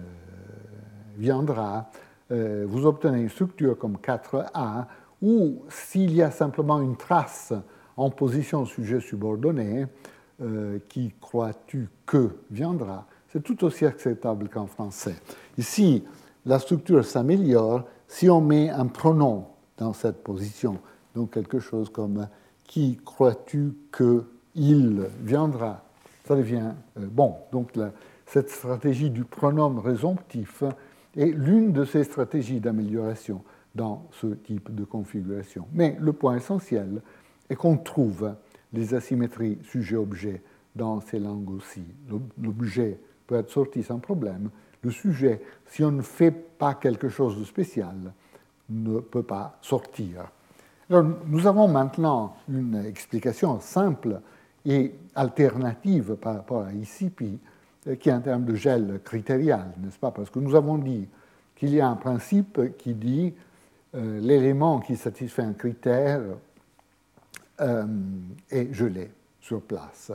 viendra, euh, vous obtenez une structure comme 4A où s'il y a simplement une trace en position sujet subordonné, qui crois-tu que viendra, c'est tout aussi acceptable qu'en français. Ici, la structure s'améliore si on met un pronom dans cette position, donc quelque chose comme qui crois-tu que il viendra, ça devient euh, bon. Donc cette stratégie du pronom résomptif est l'une de ces stratégies d'amélioration dans ce type de configuration. Mais le point essentiel est qu'on trouve les asymétries sujet-objet dans ces langues aussi. L'objet peut être sorti sans problème. Le sujet, si on ne fait pas quelque chose de spécial, ne peut pas sortir. Nous avons maintenant une explication simple et alternative par rapport à ICP, euh, qui est un terme de gel critérial, n'est-ce pas? Parce que nous avons dit qu'il y a un principe qui dit euh, l'élément qui satisfait un critère euh, est gelé sur place.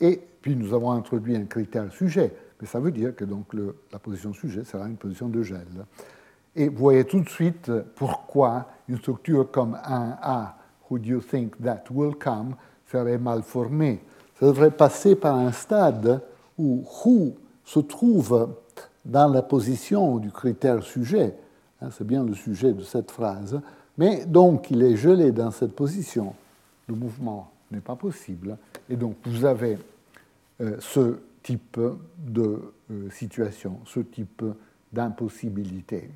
Et puis nous avons introduit un critère sujet, mais ça veut dire que donc la position sujet sera une position de gel. Et vous voyez tout de suite pourquoi une structure comme un A, who do you think that will come, serait mal formé. Ça devrait passer par un stade où who se trouve dans la position du critère sujet. Hein, c'est bien le sujet de cette phrase. Mais donc, il est gelé dans cette position. Le mouvement n'est pas possible. Et donc, vous avez euh, ce type de euh, situation, ce type d'impossibilité.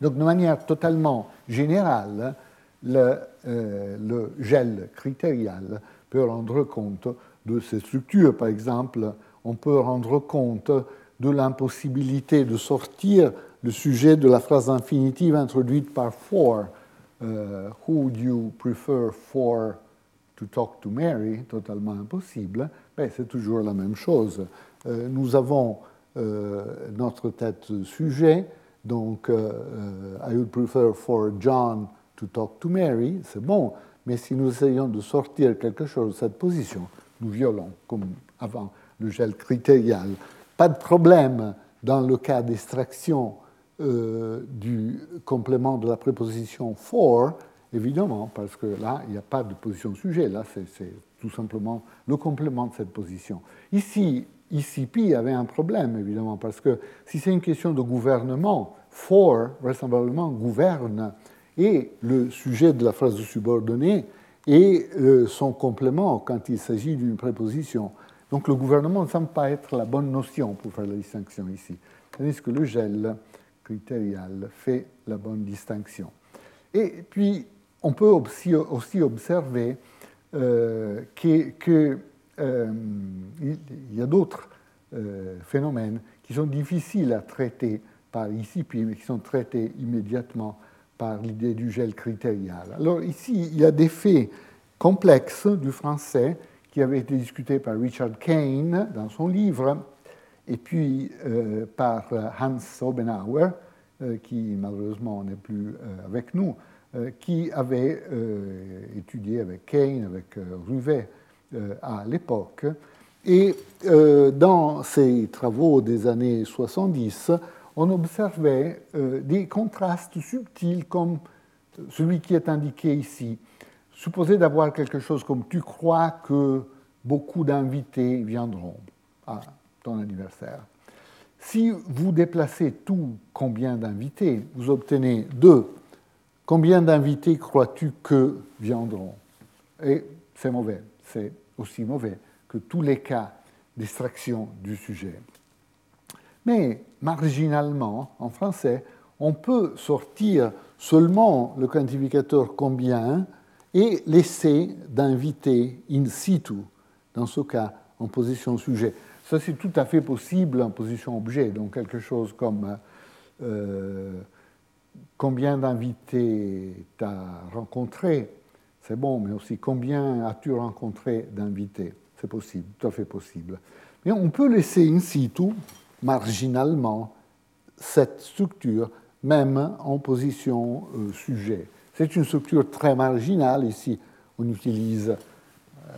Donc, de manière totalement générale, le, euh, le, gel critérial peut rendre compte de ces structures. Par exemple, on peut rendre compte de l'impossibilité de sortir le sujet de la phrase infinitive introduite par for. Euh, who would you prefer for to talk to Mary? Totalement impossible. ben, C'est toujours la même chose. Euh, nous avons euh, notre tête sujet, donc I would prefer for John to talk to Mary, c'est bon, mais si nous essayons de sortir quelque chose de cette position, nous violons, comme avant le gel critérial. Pas de problème dans le cas d'extraction euh, du complément de la préposition for, évidemment, parce que là, il n'y a pas de position sujet, là, c'est tout simplement le complément de cette position. Ici, ICP avait un problème, évidemment, parce que si c'est une question de gouvernement, for, vraisemblablement, gouverne, et le sujet de la phrase subordonnée et euh, son complément quand il s'agit d'une préposition. Donc le gouvernement ne semble pas être la bonne notion pour faire la distinction ici. Tandis que le gel critérial fait la bonne distinction. Et puis, on peut aussi, observer euh, qu'il euh, y a d'autres euh, phénomènes qui sont difficiles à traiter par ICP, mais qui sont traités immédiatement par l'idée du gel critérial. Alors ici, il y a des faits complexes du français qui avaient été discutés par Richard Kane dans son livre et puis euh, par Hans Obenauer, euh, qui malheureusement n'est plus euh, avec nous, qui avait étudié avec Kane, avec Ruvet à l'époque. Et dans ses travaux des années 70, on observait des contrastes subtils comme celui qui est indiqué ici. Supposez d'avoir quelque chose comme tu crois que beaucoup d'invités viendront? Anniversaire. Si vous déplacez tout combien d'invités, vous obtenez deux. Combien d'invités crois-tu que viendront? Et c'est mauvais. C'est aussi mauvais que tous les cas d'extraction du sujet. Mais marginalement, en français, on peut sortir seulement le quantificateur combien et laisser d'inviter in situ, dans ce cas en position sujet. Ça, c'est tout à fait possible en position objet, donc quelque chose comme euh, combien d'invités tu as rencontré, c'est bon, mais aussi combien as-tu rencontré d'invités, c'est possible, tout à fait possible. Mais on peut laisser in situ, marginalement, cette structure, même en position euh, sujet. C'est une structure très marginale. Ici, on utilise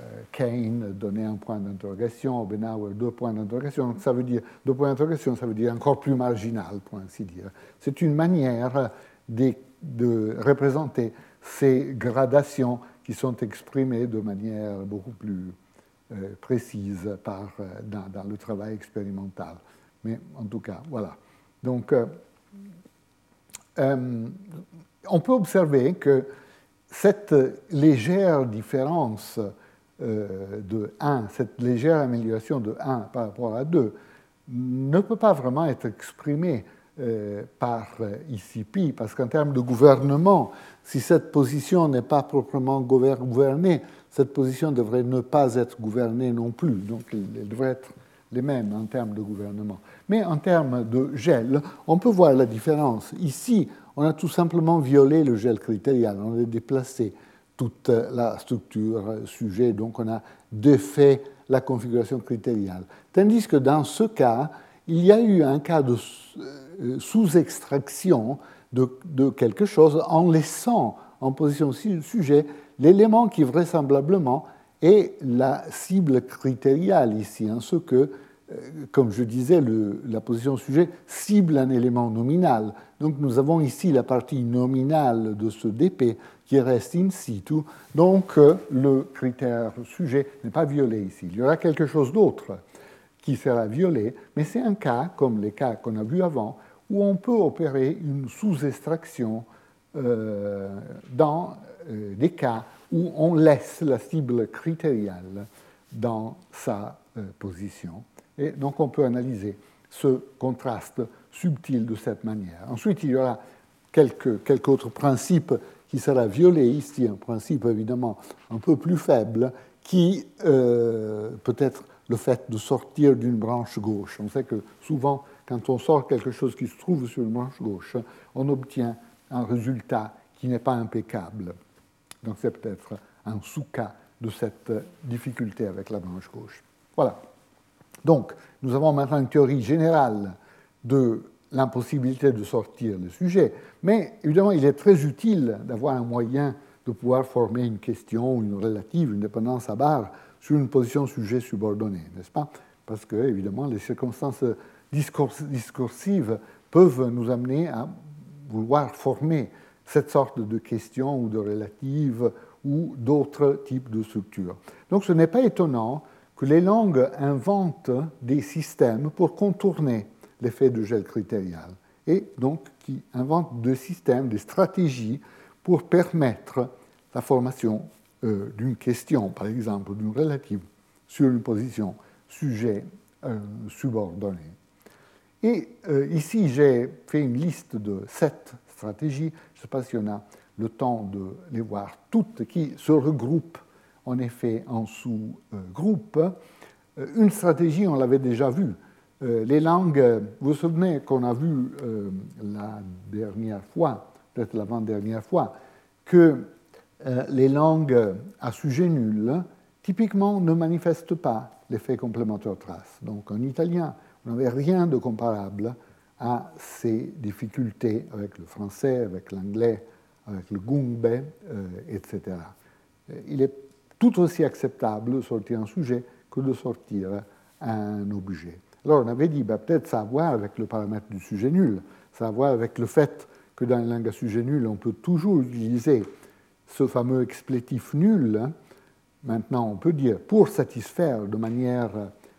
euh, Kane donner un point d'interrogation, Obenauer deux points d'interrogation. Ça veut dire deux points d'interrogation, ça veut dire encore plus marginal, pour ainsi dire. C'est une manière de, représenter ces gradations qui sont exprimées de manière beaucoup plus euh, précise euh, dans, le travail expérimental. Mais en tout cas, voilà. Donc, euh, on peut observer que cette légère différence euh, de 1, cette légère amélioration de 1 par rapport à 2, ne peut pas vraiment être exprimée euh, par ICP, parce qu'en termes de gouvernement, si cette position n'est pas proprement gouvernée, cette position devrait ne pas être gouvernée non plus. Donc, elle devrait être les mêmes en termes de gouvernement. Mais en termes de gel, on peut voir la différence. Ici, on a tout simplement violé le gel critérial, on l'a déplacé toute la structure sujet, donc on a défait la configuration critériale. Tandis que dans ce cas, il y a eu un cas de euh, sous-extraction de, quelque chose en laissant en position sujet l'élément qui vraisemblablement est la cible critériale ici, en ce que euh, comme je disais, la position sujet cible un élément nominal. Donc nous avons ici la partie nominale de ce DP qui reste in situ. Donc euh, le critère sujet n'est pas violé ici. Il y aura quelque chose d'autre qui sera violé, mais c'est un cas, comme les cas qu'on a vus avant, où on peut opérer une sous-extraction euh, dans des cas où on laisse la cible critériale dans sa position. Et donc on peut analyser ce contraste subtil de cette manière. Ensuite, il y aura quelques, quelques autres principes qui sera violé ici, un principe évidemment un peu plus faible, qui euh, peut être le fait de sortir d'une branche gauche. On sait que souvent, quand on sort quelque chose qui se trouve sur une branche gauche, on obtient un résultat qui n'est pas impeccable. Donc c'est peut-être un sous-cas de cette difficulté avec la branche gauche. Voilà. Donc, nous avons maintenant une théorie générale de l'impossibilité de sortir le sujet, mais évidemment, il est très utile d'avoir un moyen de pouvoir former une question, une relative, une dépendance à barre sur une position sujet subordonnée, n'est-ce pas? Parce que, évidemment, les circonstances discursives peuvent nous amener à vouloir former cette sorte de question ou de relative ou d'autres types de structures. Donc ce n'est pas étonnant que les langues inventent des systèmes pour contourner l'effet de gel critérial et donc qui inventent des systèmes, des stratégies pour permettre la formation euh, d'une question, par exemple, d'une relative sur une position sujet euh, subordonné. Et euh, ici, j'ai fait une liste de sept stratégies. Je ne sais pas si on a le temps de les voir toutes, qui se regroupent en effet en sous-groupes. Euh, une stratégie, on l'avait déjà vue. Euh, les langues, vous vous souvenez qu'on a vu la dernière fois, peut-être l'avant-dernière fois, que les langues à sujet nul, typiquement, ne manifestent pas l'effet complémentaire trace. Donc en italien, on n'avait rien de comparable à ces difficultés avec le français, avec l'anglais, avec le gungbe, euh, etc. Il est tout aussi acceptable de sortir un sujet que de sortir un objet. Alors on avait dit, bah, peut-être ça a à voir avec le paramètre du sujet nul, ça a à voir avec le fait que dans une langue à sujet nul, on peut toujours utiliser ce fameux explétif nul. Maintenant, on peut dire, pour satisfaire de manière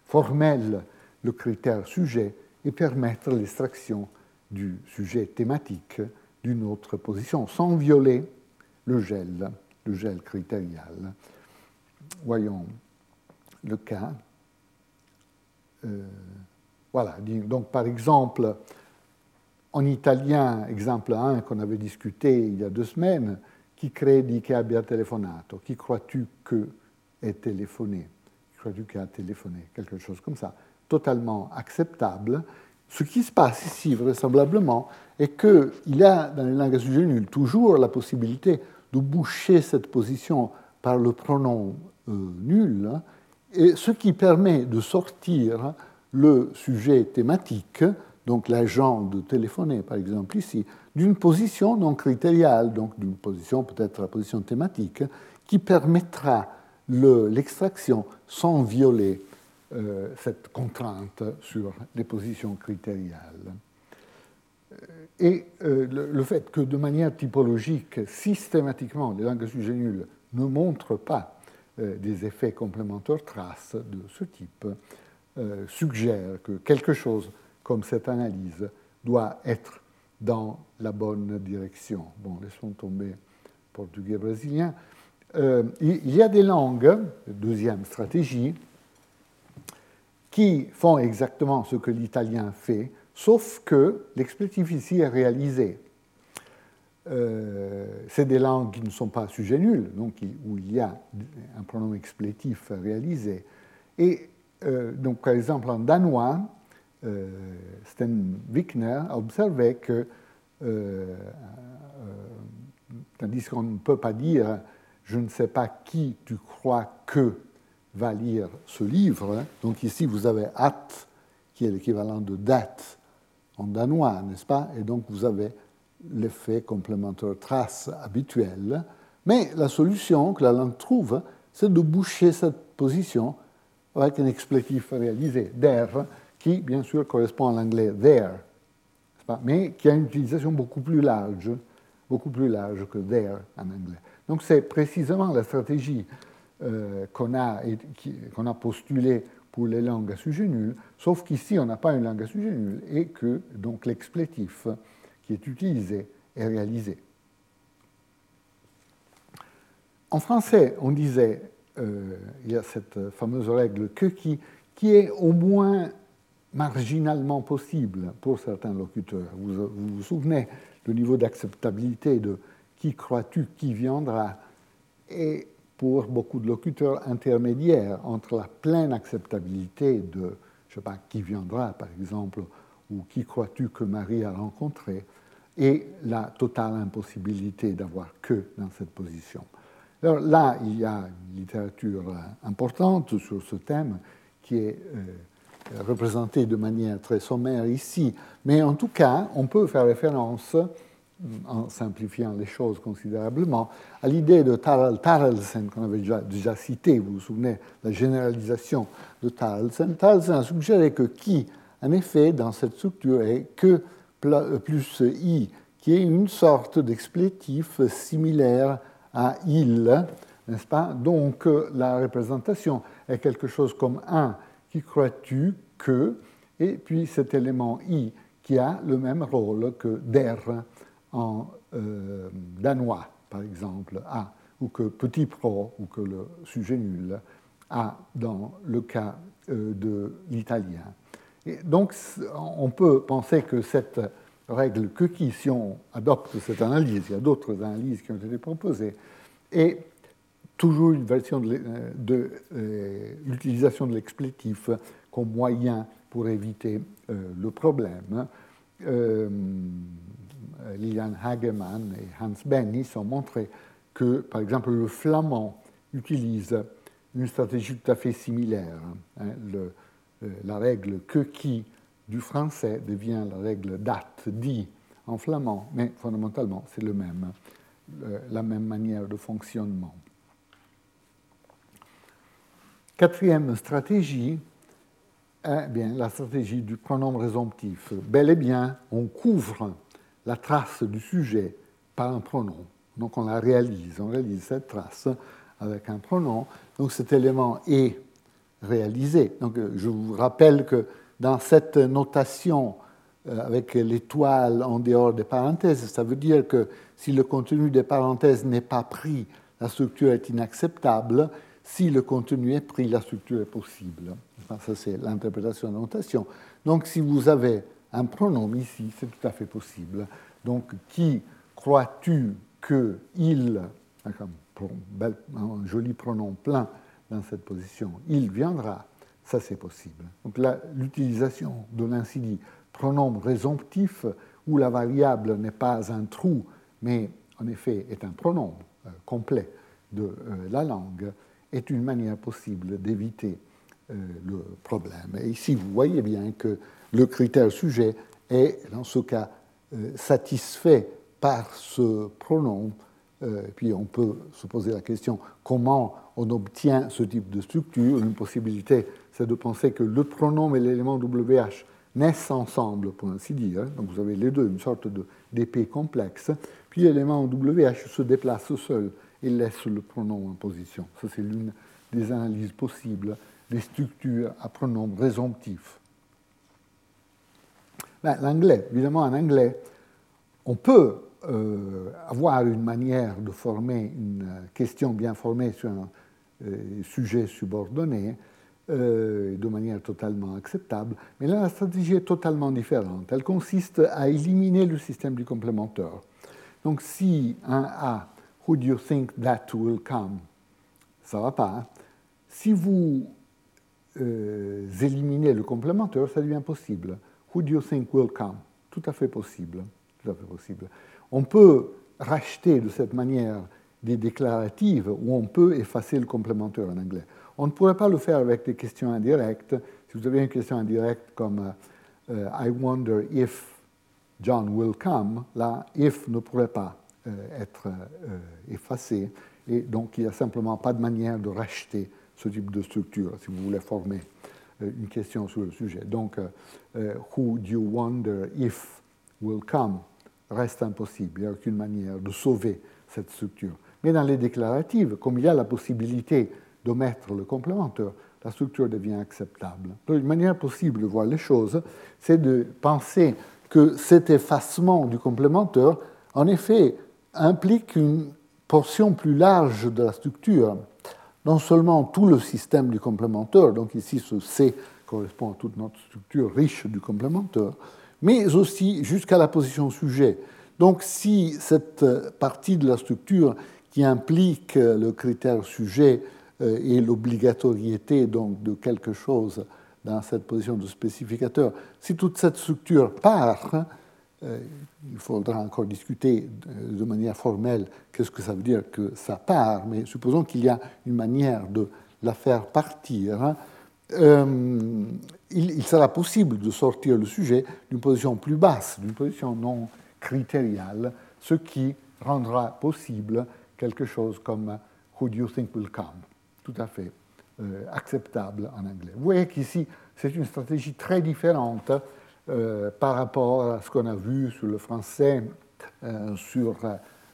formelle le critère sujet et permettre l'extraction du sujet thématique d'une autre position, sans violer le gel, le gel critérial. Voyons le cas. Euh, voilà, donc par exemple, en italien, exemple 1 qu'on avait discuté il y a deux semaines, qui credi che abbia telefonato? Qui crois-tu que est téléphoné? Qui crois-tu qu'il a téléphoné? Quelque chose comme ça. Totalement acceptable. Ce qui se passe ici, vraisemblablement, est qu'il y a dans les langues sujet nul toujours la possibilité de boucher cette position par le pronom euh, nul, et ce qui permet de sortir le sujet thématique, donc l'agent de téléphoner par exemple ici, d'une position non critériale, donc d'une position peut-être la position thématique, qui permettra l'extraction sans violer euh, cette contrainte sur les positions critériales. Euh, et euh, le, fait que de manière typologique, systématiquement, les langues sujet nul ne montrent pas des effets complémentaires traces de ce type suggère que quelque chose comme cette analyse doit être dans la bonne direction. Bon, laissons tomber portugais brésilien. il y a des langues, deuxième stratégie, qui font exactement ce que l'italien fait, sauf que l'explétif ici est réalisé. Euh, c'est des langues qui ne sont pas sujet nul, donc où il y a un pronom explétif réalisé. Et euh, donc, par exemple, en danois, euh, Sten Wickner a observé que, tandis qu'on ne peut pas dire je ne sais pas qui tu crois que va lire ce livre. Donc ici, vous avez at, qui est l'équivalent de date en danois, n'est-ce pas? Et donc vous avez l'effet complémentaire trace habituel. Mais la solution que la langue trouve, c'est de boucher cette position avec un explétif réalisé, there, qui bien sûr correspond à l'anglais there, mais qui a une utilisation beaucoup plus large, beaucoup plus large que there en anglais. Donc c'est précisément la stratégie euh, qu'on a, a postulé pour les langues à sujet nul, sauf qu'ici on n'a pas une langue à sujet nul et que donc l'explétif est utilisé est réalisé. En français, on disait, euh, il y a cette fameuse règle que qui, qui est au moins marginalement possible pour certains locuteurs. Vous vous, souvenez le niveau d'acceptabilité de qui crois-tu, qui viendra Et pour beaucoup de locuteurs intermédiaires entre la pleine acceptabilité de, je sais pas, qui viendra par exemple, ou qui crois-tu que Marie a rencontré, et la totale impossibilité d'avoir que dans cette position. Alors là, il y a une littérature importante sur ce thème qui est représenté de manière très sommaire ici. Mais en tout cas, on peut faire référence en simplifiant les choses considérablement, à l'idée de Tarl Tarelsen qu'on avait déjà, déjà cité, vous vous souvenez, la généralisation de Tarelsen. Tarelsen a suggéré que qui, en effet, dans cette structure est que plus i, qui est une sorte d'explétif similaire à il, n'est-ce pas? Donc la représentation est quelque chose comme un. Qui crois-tu que, et puis cet élément i qui a le même rôle que der en euh, danois, par exemple, a, ou que petit pro, ou que le sujet nul a dans le cas euh, de l'italien. Donc, on peut penser que cette règle qui, si on adopte cette analyse, il y a d'autres analyses qui ont été proposées, est toujours une version de, euh, l'utilisation de l'explétif comme moyen pour éviter le problème. Euh, Lilian Hagemann et Hans Bennis ont montré que, par exemple, le flamand utilise une stratégie tout à fait similaire. Hein. Euh, la règle que qui du français devient la règle date dit en flamand, mais fondamentalement c'est le même, la même manière de fonctionnement. Quatrième stratégie, eh bien, la stratégie du pronom résomptif. Bel et bien, on couvre la trace du sujet par un pronom. Donc on la réalise, on réalise cette trace avec un pronom. Donc cet élément est réalisé. Donc je vous rappelle que dans cette notation euh, avec l'étoile en dehors des parenthèses, ça veut dire que si le contenu des parenthèses n'est pas pris, la structure est inacceptable. Si le contenu est pris, la structure est possible. Ça, c'est l'interprétation de la notation. Donc, si vous avez un pronom ici, c'est tout à fait possible. Donc, qui crois-tu que il, un joli pronom plein dans cette position, il viendra, ça c'est possible. Donc l'utilisation de l'incidi pronom résomptif, où la variable n'est pas un trou, mais en effet est un pronom euh, complet de euh, la langue, est une manière possible d'éviter euh, le problème. Et ici, vous voyez bien que le critère sujet est, dans ce cas, satisfait par ce pronom. Puis on peut se poser la question comment on obtient ce type de structure. Une possibilité, c'est de penser que le pronom et l'élément WH naissent ensemble, pour ainsi dire. Donc vous avez les deux, une sorte d'épée complexe. Puis l'élément WH se déplace seul et laisse le pronom en position. Ça, c'est l'une des analyses possibles des structures à pronom résomptif. Ben, l'anglais, évidemment, en anglais, on peut euh, avoir une manière de former une question bien formée sur un euh, sujet subordonné euh, de manière totalement acceptable, mais là, la stratégie est totalement différente. Elle consiste à éliminer le système du complémentaire. Donc, si un A, who do you think that will come? Ça ne va pas. Hein. Si vous éliminez le complémentaire, ça devient possible. Who do you think will come? Tout à fait possible. Tout à fait possible. On peut racheter de cette manière des déclaratives où on peut effacer le complémentaire en anglais. On ne pourrait pas le faire avec des questions indirectes. Si vous avez une question indirecte comme euh, I wonder if John will come, là, if ne pourrait pas euh, être euh, effacé. Et donc, il n'y a simplement pas de manière de racheter ce type de structure si vous voulez former une question sur le sujet. Donc, who do you wonder if will come reste impossible. Il n'y a aucune manière de sauver cette structure. Mais dans les déclaratives, comme il y a la possibilité d'omettre le complémentaire, la structure devient acceptable. une manière possible de voir les choses, c'est de penser que cet effacement du complémentaire, en effet, implique une portion plus large de la structure non seulement tout le système du complémentaire, donc ici ce C correspond à toute notre structure riche du complémentaire, mais aussi jusqu'à la position sujet. Donc si cette partie de la structure qui implique le critère sujet euh, et l'obligatoriété donc de quelque chose dans cette position de spécificateur, si toute cette structure part, euh, il faudra encore discuter de manière formelle qu'est-ce que ça veut dire que ça part, mais supposons qu'il y a une manière de la faire partir. Hein. euh, il, sera possible de sortir le sujet d'une position plus basse, d'une position non critériale, ce qui rendra possible quelque chose comme Who do you think will come? Tout à fait euh, acceptable en anglais. Vous voyez qu'ici, c'est une stratégie très différente euh, par rapport à ce qu'on a vu sur le français, sur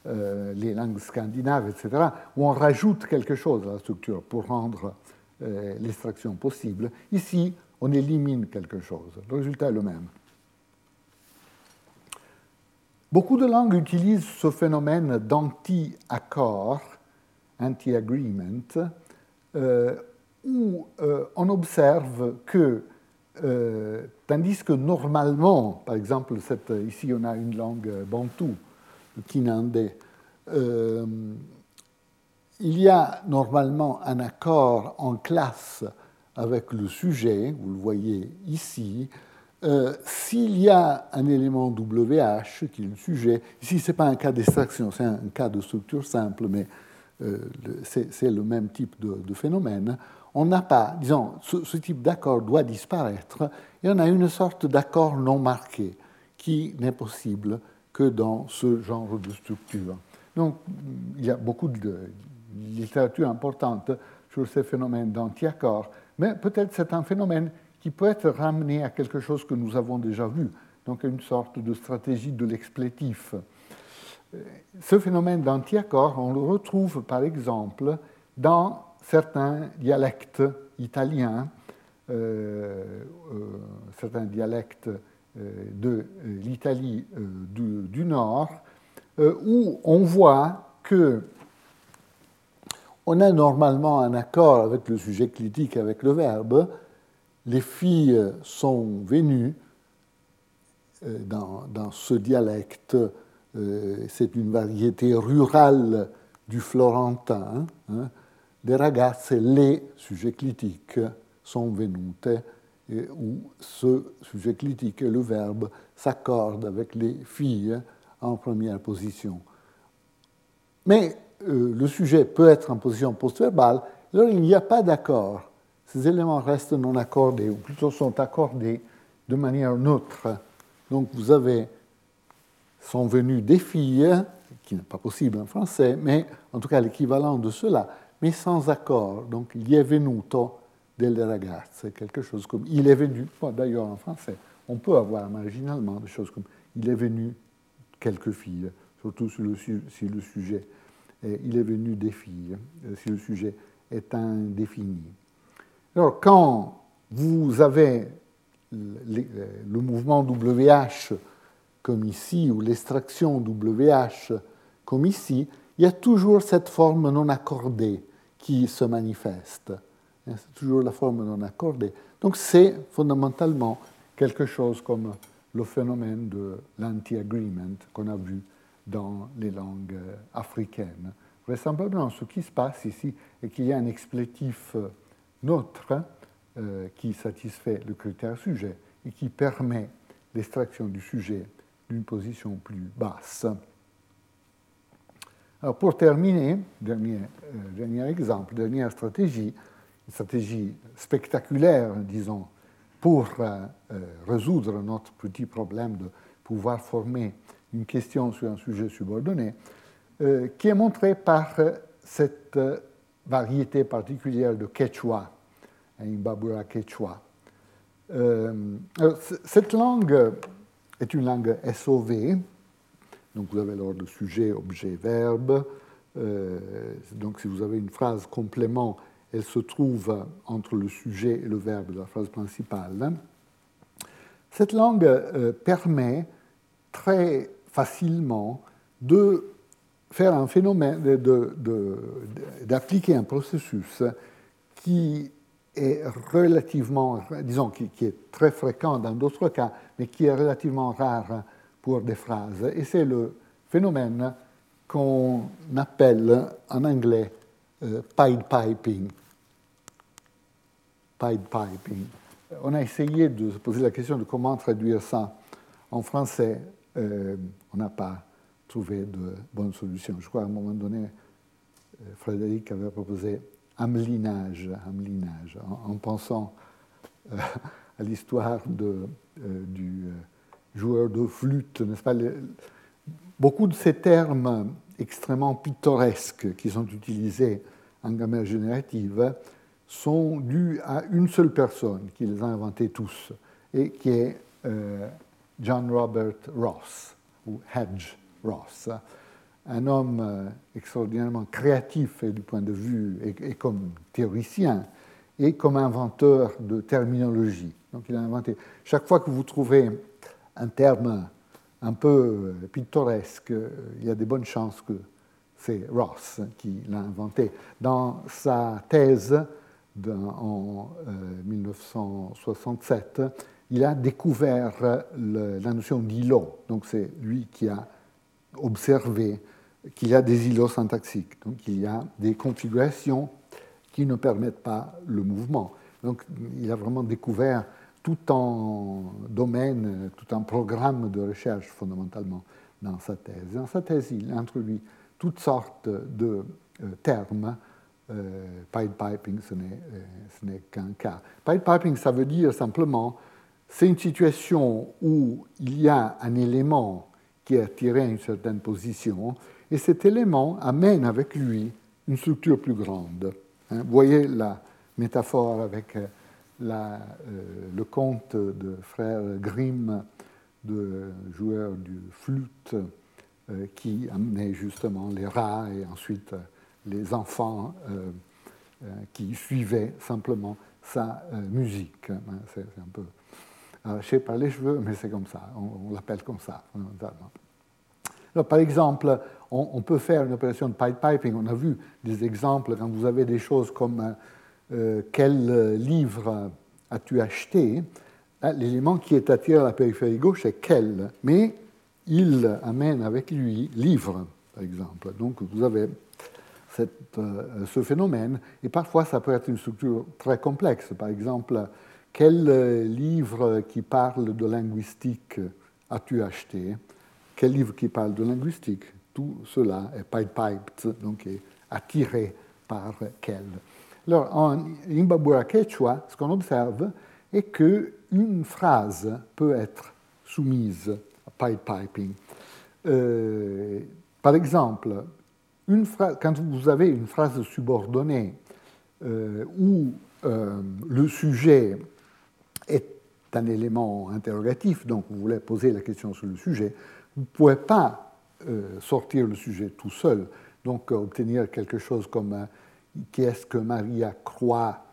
les langues scandinaves, etc., où on rajoute quelque chose à la structure pour rendre l'extraction possible. Ici, on élimine quelque chose. Le résultat est le même. Beaucoup de langues utilisent ce phénomène d'anti-accord, anti-agreement, euh, où euh, on observe que, euh, tandis que normalement, par exemple, ici on a une langue bantou, le kinandé, il y a normalement un accord en classe avec le sujet, vous le voyez ici, euh, s'il y a un élément WH qui est le sujet, ici ce n'est pas un cas d'extraction, c'est un cas de structure simple, mais euh, c'est le même type de, phénomène, on n'a pas, disons, ce, type d'accord doit disparaître, et on a une sorte d'accord non marqué qui n'est possible que dans ce genre de structure. Donc il y a beaucoup de littérature importante sur ces phénomènes d'anti-accord, mais peut-être c'est un phénomène qui peut être ramené à quelque chose que nous avons déjà vu, donc à une sorte de stratégie de l'explétif. Ce phénomène d'anti-accord, on le retrouve par exemple dans certains dialectes italiens, euh, euh, certains dialectes euh, de l'Italie du, Nord, où on voit que on a normalement un accord avec le sujet critique, avec le verbe. Les filles sont venues euh, dans, ce dialecte. Euh, c'est une variété rurale du florentin. Hein, des ragazze, les sujets critiques sont venute, où ce sujet critique et le verbe s'accordent avec les filles en première position. Mais euh, le sujet peut être en position post-verbale, alors il n'y a pas d'accord. Ces éléments restent non accordés, ou plutôt sont accordés de manière neutre. Donc vous avez sont venus des filles, qui n'est pas possible en français, mais en tout cas l'équivalent de cela, mais sans accord. Donc il est venuto delle ragazze, quelque chose comme il est venu, d'ailleurs en français, on peut avoir marginalement des choses comme il est venu quelques filles, surtout si le sujet il est venu des filles, euh, si le sujet est indéfini. Alors, quand vous avez le mouvement WH comme ici, ou l'extraction WH comme ici, il y a toujours cette forme non accordée qui se manifeste. C'est toujours la forme non accordée. Donc c'est fondamentalement quelque chose comme le phénomène de l'anti-agreement qu'on a vu dans les langues euh, africaines. Vraisemblablement, ce qui se passe ici est qu'il y a un explétif euh, neutre euh, qui satisfait le critère sujet et qui permet l'extraction du sujet d'une position plus basse. Pour terminer, dernier, dernier exemple, dernière stratégie, une stratégie spectaculaire, disons, pour résoudre notre petit problème de pouvoir former une question sur un sujet subordonné, euh, qui est montrée par cette variété particulière de Quechua, Imbabura Quechua. Euh, cette langue est une langue SOV, donc vous avez l'ordre sujet, objet, verbe. Euh, donc si vous avez une phrase complément, elle se trouve entre le sujet et le verbe de la phrase principale. Cette langue permet très facilement de faire un phénomène, d'appliquer un processus qui est relativement, disons, qui, est très fréquent dans d'autres cas, mais qui est relativement rare pour des phrases. Et c'est le phénomène qu'on appelle en anglais euh, Pied Piping. Pied Piping. On a essayé de se poser la question de comment traduire ça en français. Euh, on n'a pas trouvé de bonne solution. Je crois qu'à un moment donné, euh, Frédéric avait proposé amelinage, amelinage en, pensant à l'histoire du joueur de flûte, n'est-ce pas? Beaucoup de ces termes extrêmement pittoresques qui sont utilisés en grammaire générative sont dus à une seule personne qui les a inventés tous, et qui est euh, John Robert Ross, ou Hedge Ross, un homme euh, extraordinairement créatif du point de vue, et, comme théoricien, et comme inventeur de terminologie. Donc il a inventé, chaque fois que vous trouvez un terme un peu euh, pittoresque, il y a des bonnes chances que c'est Ross qui l'a inventé. Dans sa thèse en 1967, euh, il a découvert la notion d'îlot. Donc c'est lui qui a observé qu'il y a des îlots syntaxiques. Donc il y a des configurations qui ne permettent pas le mouvement. Donc il a vraiment découvert tout un domaine, tout un programme de recherche fondamentalement dans sa thèse. Dans sa thèse, il introduit toutes sortes de euh, termes euh, Pied piping, ce n'est euh, qu'un cas. Pied piping, ça veut dire simplement, c'est une situation où il y a un élément qui est attiré à une certaine position, et cet élément amène avec lui une structure plus grande. Hein. Voyez la métaphore avec euh, la, le conte de frère Grimm, de joueur du flûte, qui amenait justement les rats et ensuite les enfants euh, euh, qui suivaient simplement sa euh, musique. Hein, c'est un peu arraché par les cheveux, mais c'est comme ça, on, l'appelle comme ça. Alors, par exemple, on, peut faire une opération de pipe piping. On a vu des exemples quand vous avez des choses comme quel livre as-tu acheté? L'élément qui est attiré à la périphérie gauche est quel, mais il amène avec lui livre, par exemple. Donc vous avez euh, ce phénomène. Et parfois, ça peut être une structure très complexe. Par exemple, quel euh, livre qui parle de linguistique as-tu acheté? Quel livre qui parle de linguistique? Tout cela est pipe-piped, donc est attiré par quel. Alors, en Imbabura Quechua, ce qu'on observe est qu'une phrase peut être soumise à pipe-piping. Euh, par exemple, quand vous avez une phrase subordonnée euh, où euh, le sujet est un élément interrogatif, donc vous voulez poser la question sur le sujet, vous ne pouvez pas sortir le sujet tout seul, donc obtenir quelque chose comme qu'est-ce que Maria croit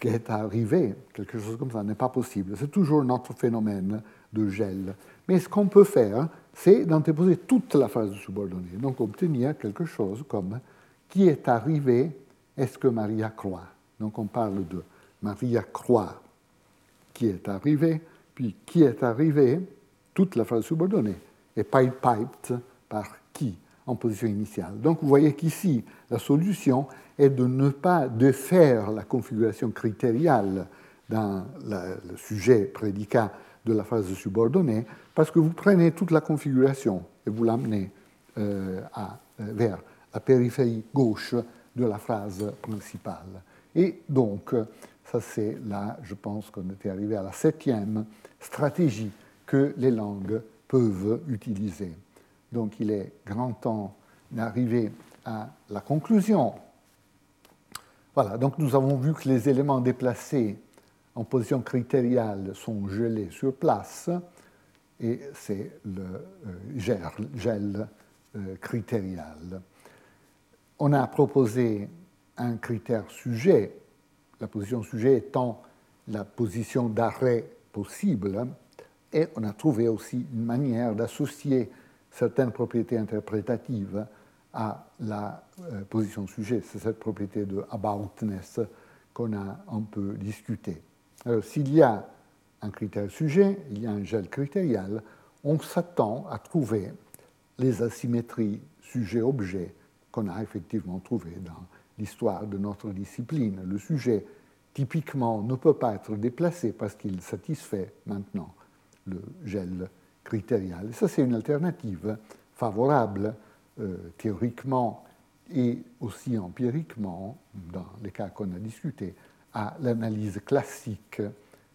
qu'est arrivé, quelque chose comme ça n'est pas possible. C'est toujours notre phénomène de gel. Mais ce qu'on peut faire, c'est d'antéposer toute la phrase subordonnée. Donc obtenir quelque chose comme qui est arrivé, est-ce que Maria croit? Donc on parle de Maria croit qui est arrivé, puis qui est arrivé, toute la phrase subordonnée, et pipe piped par qui en position initiale. Donc vous voyez qu'ici, la solution est de ne pas défaire la configuration critériale dans le sujet prédicat de la phrase subordonnée, parce que vous prenez toute la configuration et vous l'amenez euh, euh, vers la périphérie gauche de la phrase principale. Et donc, ça c'est là, je pense qu'on était arrivé à la septième stratégie que les langues peuvent utiliser. Donc il est grand temps d'arriver à la conclusion. Voilà, donc nous avons vu que les éléments déplacés en position critériale sont gelés sur place et c'est le euh, gel, euh, critérial. On a proposé un critère sujet, la position sujet étant la position d'arrêt possible, et on a trouvé aussi une manière d'associer certaines propriétés interprétatives à la euh, position sujet. C'est cette propriété de aboutness qu'on a un peu discuté. Alors, s'il y a un critère sujet, il y a un gel critérial, on s'attend à trouver les asymétries sujet-objet qu'on a effectivement trouvées dans l'histoire de notre discipline. Le sujet, typiquement, ne peut pas être déplacé parce qu'il satisfait maintenant le gel critérial. Ça, c'est une alternative favorable euh, théoriquement et aussi empiriquement, dans les cas qu'on a discutés, à l'analyse classique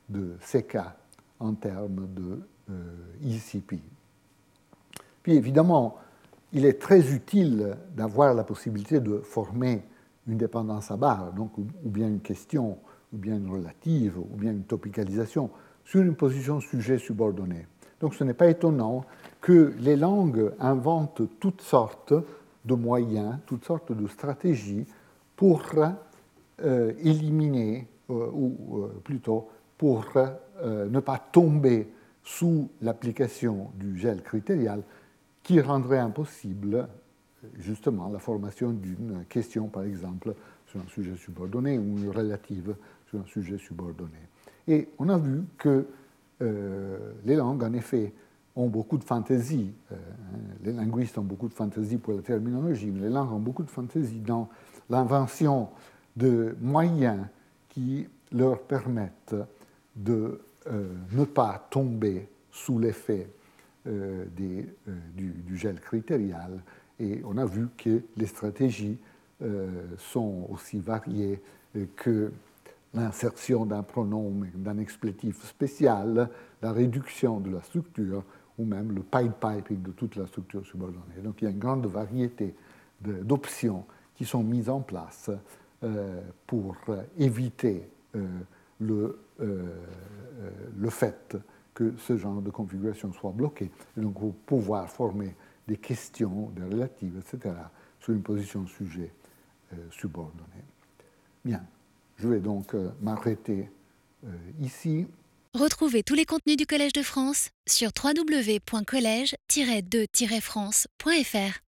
de ces cas en termes de ICP. Puis évidemment, il est très utile d'avoir la possibilité de former une dépendance à barre, donc ou bien une question, ou bien une relative, ou bien une topicalisation sur une position sujet subordonnée. Donc ce n'est pas étonnant que les langues inventent toutes sortes de moyens, toutes sortes de stratégies pour euh, éliminer, euh, ou euh, plutôt pour ne pas tomber sous l'application du gel critérial qui rendrait impossible justement la formation d'une question, par exemple, sur un sujet subordonné ou une relative sur un sujet subordonné. Et on a vu que les langues, en effet, ont beaucoup de fantaisie. Euh, hein, les linguistes ont beaucoup de fantaisie pour la terminologie, mais les langues ont beaucoup de fantaisie dans l'invention de moyens qui leur permettent de euh, ne pas tomber sous l'effet euh, du, du, gel critérial. Et on a vu que les stratégies sont aussi variées que l'insertion d'un pronom, d'un explétif spécial, la réduction de la structure ou même le piping de toute la structure subordonnée. Donc il y a une grande variété d'options qui sont mises en place euh, pour éviter euh, le, euh, le fait que ce genre de configuration soit bloqué, et donc pour pouvoir former des questions, des relatives, etc., sur une position sujet subordonnée. Bien, je vais donc m'arrêter ici. Retrouvez tous les contenus du Collège de France sur www.colège-2-france.fr.